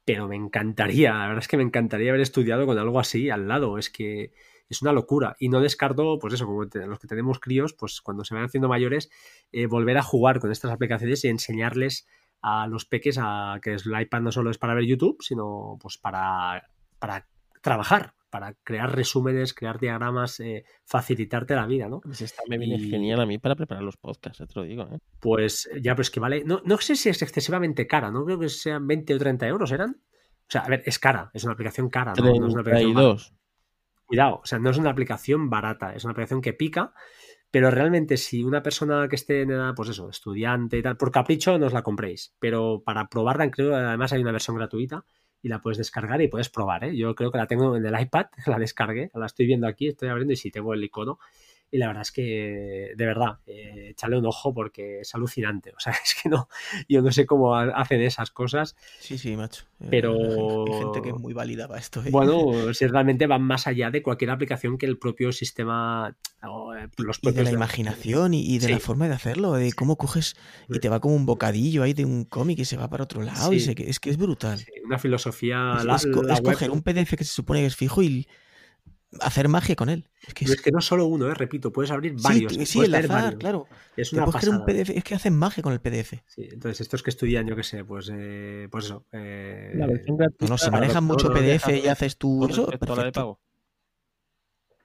pero me encantaría, la verdad es que me encantaría haber estudiado con algo así al lado. Es que es una locura. Y no descarto, pues eso, como los que tenemos críos, pues cuando se van haciendo mayores, eh, volver a jugar con estas aplicaciones y enseñarles a los peques a que el iPad no solo es para ver YouTube, sino pues para, para trabajar, para crear resúmenes, crear diagramas, eh, facilitarte la vida, ¿no? Pues esta me viene genial a mí para preparar los podcasts, te lo digo. ¿eh? Pues ya, pues que vale. No, no sé si es excesivamente cara, no creo que sean 20 o 30 euros, ¿eran? O sea, a ver, es cara, es una aplicación cara, ¿no? no es una aplicación Cuidado, o sea, no es una aplicación barata, es una aplicación que pica, pero realmente si una persona que esté en edad, pues eso, estudiante y tal, por capricho no os la compréis, pero para probarla, creo, además hay una versión gratuita y la puedes descargar y puedes probar, ¿eh? Yo creo que la tengo en el iPad, [laughs] la descargué, la estoy viendo aquí, estoy abriendo y sí tengo el icono y la verdad es que, de verdad, eh, echarle un ojo porque es alucinante. O sea, [laughs] es que no, yo no sé cómo hacen esas cosas. Sí, sí, macho. Eh, pero. Hay gente que es muy válida para esto. ¿eh? Bueno, [laughs] si realmente van más allá de cualquier aplicación que el propio sistema. Eh, los y de la imaginación y, de la forma de hacerlo, de cómo coges y te va como un bocadillo ahí de un cómic y se va para otro lado. Y es que es brutal. una filosofía. Es, coger un PDF que se supone que es fijo y hacer magia con él. Es que, es que no solo uno, ¿eh? repito, puedes abrir varios. Sí, el azar, claro. Es una Un PDF, es que hacen magia con el PDF. Sí, entonces estos que estudian, yo qué sé, pues, eh, pues eso. Eh... No, si manejan mucho PDF y haces tú eso, respecto a la de pago.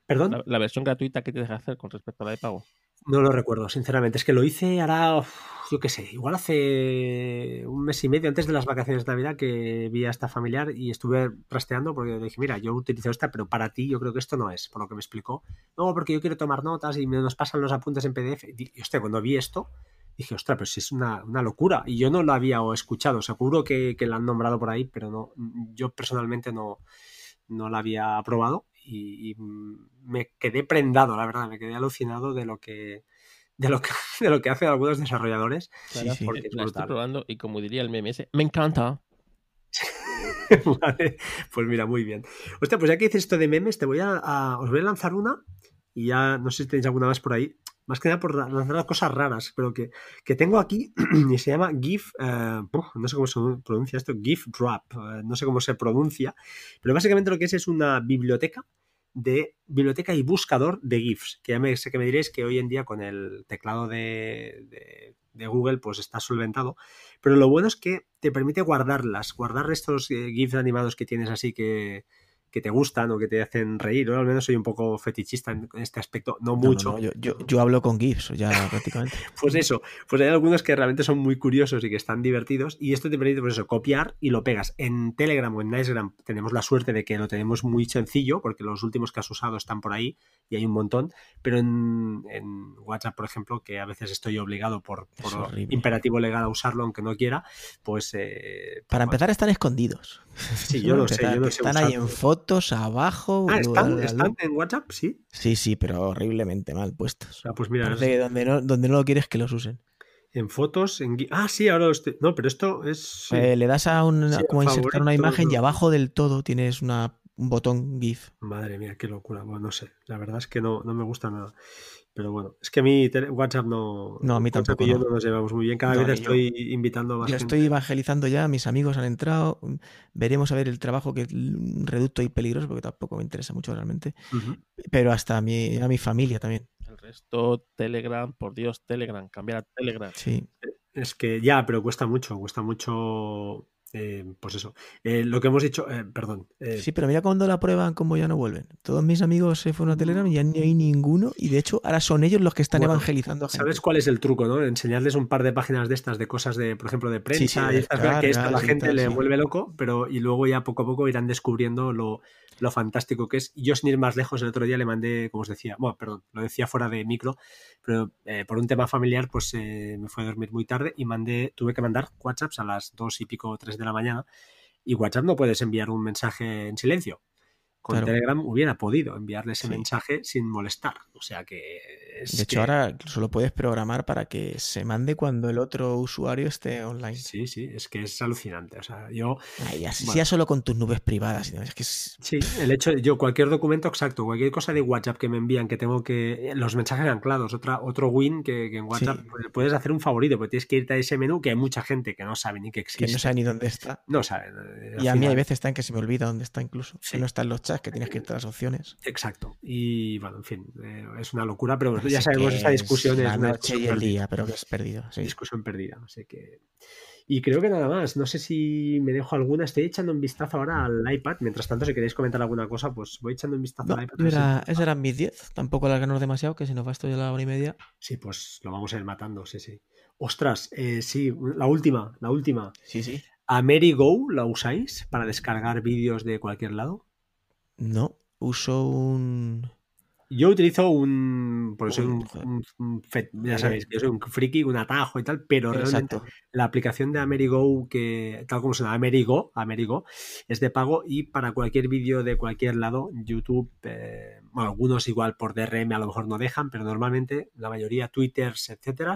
¿Perdón? La, versión gratuita que te deja hacer con respecto a la de pago. No lo recuerdo, sinceramente. Es que lo hice ahora, yo qué sé, igual hace un mes y medio antes de las vacaciones de Navidad que vi a esta familiar y estuve rasteando porque dije, mira, yo utilizo esta, pero para ti yo creo que esto no es, por lo que me explicó. No, porque yo quiero tomar notas y me nos pasan los apuntes en PDF. Y, hostia, cuando vi esto, dije, ostras, pero si es una, locura. Y yo no lo había escuchado, seguro que, que la han nombrado por ahí, pero no, yo personalmente no, no la había probado y, me quedé prendado, la verdad, me quedé alucinado de lo que de lo que, [laughs] de lo que hacen algunos desarrolladores. Claro, porque estoy probando y como diría el MMS, me encanta. [laughs] vale, pues mira, muy bien. Hostia, pues ya que dices esto de memes, te voy a, os voy a lanzar una y ya no sé si tenéis alguna más por ahí. Más que nada por lanzar cosas raras, pero que, que tengo aquí [clears throat] y se llama GIF, eh, no sé cómo se pronuncia esto, GIF Drop, eh, no sé cómo se pronuncia, pero básicamente lo que es es una biblioteca de biblioteca y buscador de GIFs, que ya me, sé que me diréis que hoy en día con el teclado de, de, Google pues está solventado, pero lo bueno es que te permite guardarlas, guardar estos eh, GIFs animados que tienes así que, que te gustan o que te hacen reír. Yo al menos soy un poco fetichista en este aspecto, no, mucho. yo, hablo con GIFs ya [laughs] prácticamente. pues eso, pues hay algunos que realmente son muy curiosos y que están divertidos y esto te permite pues eso, copiar y lo pegas. En Telegram o en Nicegram tenemos la suerte de que lo tenemos muy sencillo porque los últimos que has usado están por ahí y hay un montón, pero en, WhatsApp, por ejemplo, que a veces estoy obligado por, imperativo legal a usarlo aunque no quiera, pues... Eh, Para empezar están escondidos. Sí, yo [laughs] lo sé, yo Están ahí en fotos, abajo. Ah, ¿están, ¿están, en WhatsApp? Sí. Sí, sí, pero horriblemente mal puestos. Ah, pues mira. donde, no, donde no lo quieres que los usen. En fotos, en Ah, sí, ahora lo estoy... No, pero esto es. Eh, le das a un. como insertar una imagen y abajo del todo tienes una, un botón GIF. Madre mía, qué locura. Bueno, no sé. La verdad es que no, no me gusta nada. Pero bueno, es que a mí WhatsApp no. No, a mí tampoco. Y yo no. nos llevamos muy bien. Cada vez estoy invitando más. Yo estoy evangelizando ya, mis amigos han entrado. Veremos a ver el trabajo que es reducto y peligroso, porque tampoco me interesa mucho realmente. Pero hasta a mi, a mi familia también. El resto, Telegram, por Dios, Telegram, cambiar a Telegram. Sí. Es que ya, pero cuesta mucho, cuesta mucho eh, pues eso. Eh, lo que hemos dicho, eh, perdón. eh, Sí, pero mira cuando la prueban, cómo ya no vuelven. Todos mis amigos se fueron a Telegram y ya no hay ninguno. Y de hecho, ahora son ellos los que están Bueno, evangelizando a gente. ¿Sabes cuál es el truco, no? Enseñarles un par de páginas de estas, de cosas de, por ejemplo, de prensa sí, y estas que esto a la gente tal, le sí. vuelve loco, pero y luego ya poco a poco irán descubriendo lo, lo fantástico que es. Yo sin ir más lejos, el otro día le mandé, como os decía, bueno, perdón, lo decía fuera de micro, pero eh, por un tema familiar, pues eh, me fue a dormir muy tarde y mandé, tuve que mandar WhatsApps a las dos y pico, tres de la mañana. Y WhatsApp no puedes enviar un mensaje en silencio. Con Claro. Telegram hubiera podido enviarle ese Sí. mensaje sin molestar. O sea que es De hecho, que- ahora incluso lo puedes programar para que se mande cuando el otro usuario esté online. Sí, sí, es que es alucinante. O sea, yo, Ay, así Bueno. solo con tus nubes privadas. Es que es- sí, el hecho de yo, cualquier documento exacto, cualquier cosa de WhatsApp que me envían, que tengo que. Los mensajes anclados, otra, otro win que, que en WhatsApp Sí. pues, puedes hacer un favorito, porque tienes que irte a ese menú que hay mucha gente que no sabe ni que existe. que no sabe ni dónde está. No saben. eh, Y a mí hay final- veces está en que se me olvida dónde está incluso. Sí. Que no está en los chats, que tienes que irte a las opciones. Exacto. Y bueno, en fin, eh, es una locura, pero ya sabemos esa discusión es La una noche y discusión el perdida. día, pero que es perdido. sí. discusión perdida. Así que. Y creo que nada más. No sé si me dejo alguna. Estoy echando un vistazo ahora al iPad. Mientras tanto, si queréis comentar alguna cosa, pues voy echando un vistazo No, al iPad. era- esos eran mis 10. Tampoco alargarnos demasiado, que si nos va esto ya la hora y media. Sí, pues lo vamos a ir matando, sí, sí. Ostras, eh, sí, la última, la última. Sí, sí. ¿Amerigo la usáis para descargar vídeos de cualquier lado? No, uso un. Yo utilizo un. Por eso Un- un, un ya sabéis, que yo soy un friki, un atajo y tal, pero realmente Exacto. la aplicación de Amerigo, que tal como suena, Amerigo, Amerigo, es de pago y para cualquier vídeo de cualquier lado, YouTube, eh, bueno, algunos igual por DRM a lo mejor no dejan, pero normalmente la mayoría, Twitters, etcétera,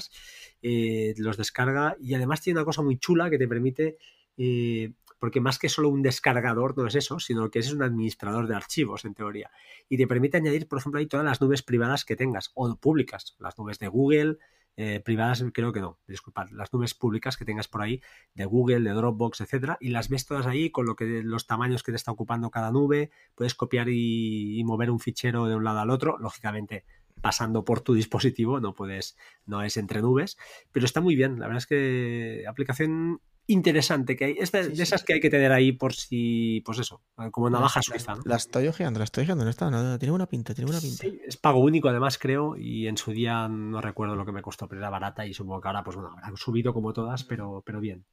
eh, los descarga y además tiene una cosa muy chula que te permite, eh, porque más que solo un descargador no es eso, sino que es un administrador de archivos en teoría. Y te permite añadir, por ejemplo, ahí todas las nubes privadas que tengas o públicas, las nubes de Google, eh, privadas creo que no, disculpad, las nubes públicas que tengas por ahí de Google, de Dropbox, etcétera, y las ves todas ahí con lo que los tamaños que te está ocupando cada nube, puedes copiar y, y mover un fichero de un lado al otro, lógicamente pasando por tu dispositivo, no puedes, no es entre nubes, pero está muy bien, la verdad es que aplicación interesante que hay, es de, Sí, de sí. esas que hay que tener ahí por si, pues eso, como navaja suiza, ¿no? La estoy ojeando, la estoy ojeando, no está, no, tiene buena pinta, tiene buena pinta. Sí, es pago único además creo y en su día no recuerdo lo que me costó, pero era barata y supongo que ahora pues bueno, habrá subido como todas, pero, pero bien.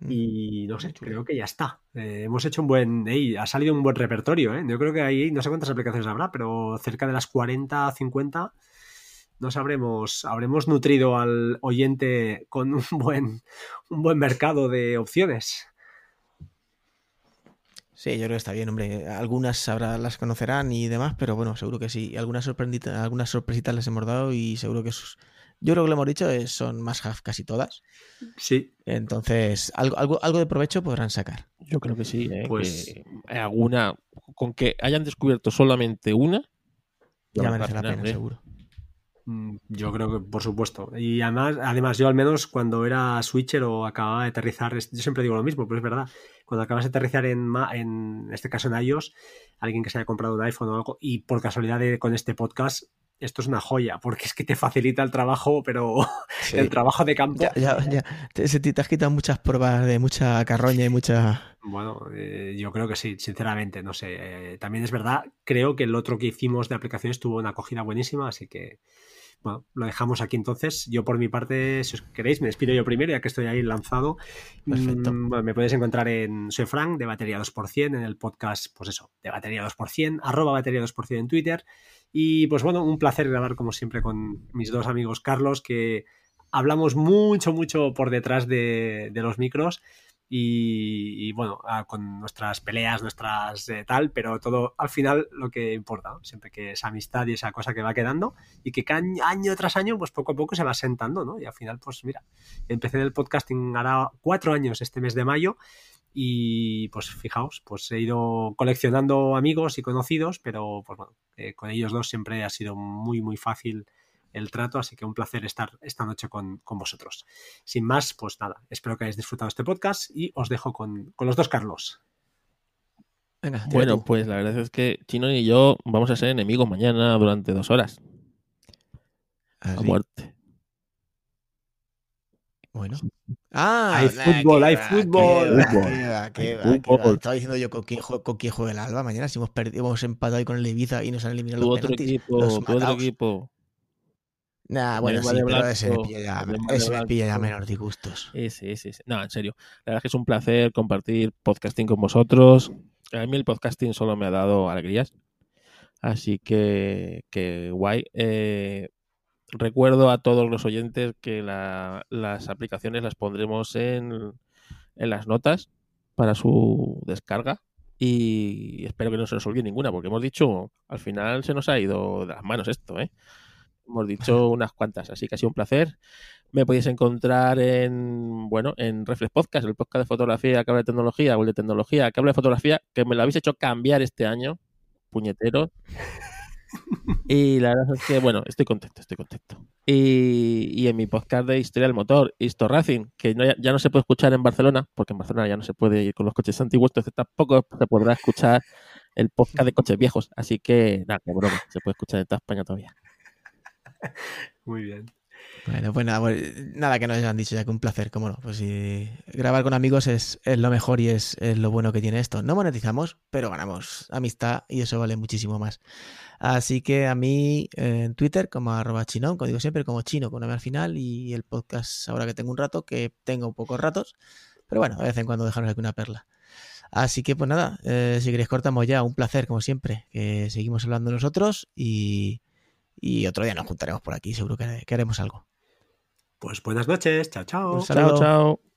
Mm. Y no sé, creo que ya está. Eh, hemos hecho un buen... ey, ha salido un buen repertorio, ¿eh? Yo creo que ahí no sé cuántas aplicaciones habrá, pero cerca de las 40, 50 nos habremos, habremos nutrido al oyente con un [laughs] buen, un buen mercado de opciones. Sí, yo creo que está bien, hombre. Algunas habrá, las conocerán y demás, pero bueno, seguro que sí. Algunas, sorprendita- algunas sorpresitas les hemos dado y seguro que es- yo creo que lo hemos dicho, es- son más have casi todas. Sí, Entonces, algo, algo, algo de provecho podrán sacar. Yo creo que sí, ¿eh? Pues- que alguna, con que hayan descubierto solamente una, Ya merece la pena, pena, ¿eh? seguro. Mm, Yo creo que por supuesto. Y además, además, yo al menos cuando era switcher o acababa de aterrizar, yo siempre digo lo mismo, pero es verdad. Cuando acabas de aterrizar en, en este caso en iOS, alguien que se haya comprado un iPhone o algo, y por casualidad de- con este podcast, esto es una joya, porque es que te facilita el trabajo, pero [laughs] Sí. el trabajo de campo. Ya, ya, ya. Te, se te, te has quitado muchas pruebas de mucha carroña y mucha. Bueno, eh, yo creo que sí, sinceramente, no sé. Eh, también es verdad, creo que el otro que hicimos de aplicaciones tuvo una acogida buenísima, así que, bueno, lo dejamos aquí entonces. Yo por mi parte, si os queréis, me despido yo primero, ya que estoy ahí lanzado. Perfecto. Mm, bueno, me podéis encontrar en Soy Frank, de Batería 2%, en el podcast, pues eso, de Batería 2%, arroba Batería 2% en Twitter. Y pues bueno, un placer grabar como siempre con mis dos amigos Carlos, que hablamos mucho, mucho por detrás de, de los micros y, bueno, ah, con nuestras peleas, nuestras eh, tal, pero todo al final lo que importa, siempre que esa amistad y esa cosa que va quedando y que cada año, tras año, pues poco a poco se va sentando, ¿no? Y al final, pues mira, empecé el podcasting hará cuatro años este mes de mayo y pues fijaos, pues he ido coleccionando amigos y conocidos, pero pues bueno, eh, con ellos dos siempre ha sido muy, muy fácil el trato, así que un placer estar esta noche con, con vosotros. Sin más, pues nada, espero que hayáis disfrutado este podcast y os dejo con, con los dos Carlos. Venga, Bueno, tú. pues la verdad es que Chino y yo vamos a ser enemigos mañana durante dos horas. A Así. muerte. Bueno. Ah, hay fútbol, hay fútbol. Estaba diciendo yo con quién, con quién juega el Alba mañana. Si hemos, perdido, hemos empatado ahí con el Ibiza y nos han eliminado los otro equipo, tu otro equipo. Nah, bueno, sí, pero ese me pilla ya, ese me pilla ya menos disgustos. Sí, sí, No, en serio. La verdad es que es un placer compartir podcasting con vosotros. A mí el podcasting solo me ha dado alegrías. Así que, que guay. Eh, recuerdo a todos los oyentes que las aplicaciones las pondremos en, en las notas para su descarga y espero que no se nos olvide ninguna, porque hemos dicho, al final se nos ha ido de las manos esto, ¿eh? Hemos dicho [laughs] unas cuantas, así que ha sido un placer. Me podéis encontrar en, bueno, en Reflex Podcast, el podcast de fotografía que habla de tecnología, o el de tecnología que habla de fotografía, que me lo habéis hecho cambiar este año, puñetero. [laughs] Y la verdad es que, bueno, estoy contento, estoy contento. Y, en mi podcast de Historia del Motor, Histo Racing, que ya no se puede escuchar en Barcelona, porque en Barcelona ya no se puede ir con los coches antiguos, entonces tampoco se podrá escuchar el podcast de coches viejos. Así que, nada, que broma, se puede escuchar en toda España todavía. [laughs] Muy bien. Bueno, pues nada, pues nada que nos hayan dicho ya que un placer, cómo no. Pues si grabar con amigos es, lo mejor y es, lo bueno que tiene esto. No monetizamos, pero ganamos amistad y eso vale muchísimo más. Así que a mí en Twitter como arroba chinón, como digo siempre, como chino con una al final y el podcast ahora que tengo un rato, que tengo pocos ratos, pero bueno, de vez en cuando dejaros aquí una perla. Así que pues nada, eh, si queréis cortamos ya, un placer como siempre, que seguimos hablando nosotros y y otro día nos juntaremos por aquí, seguro que, haremos algo. Pues buenas noches, chao, chao. chao, chao.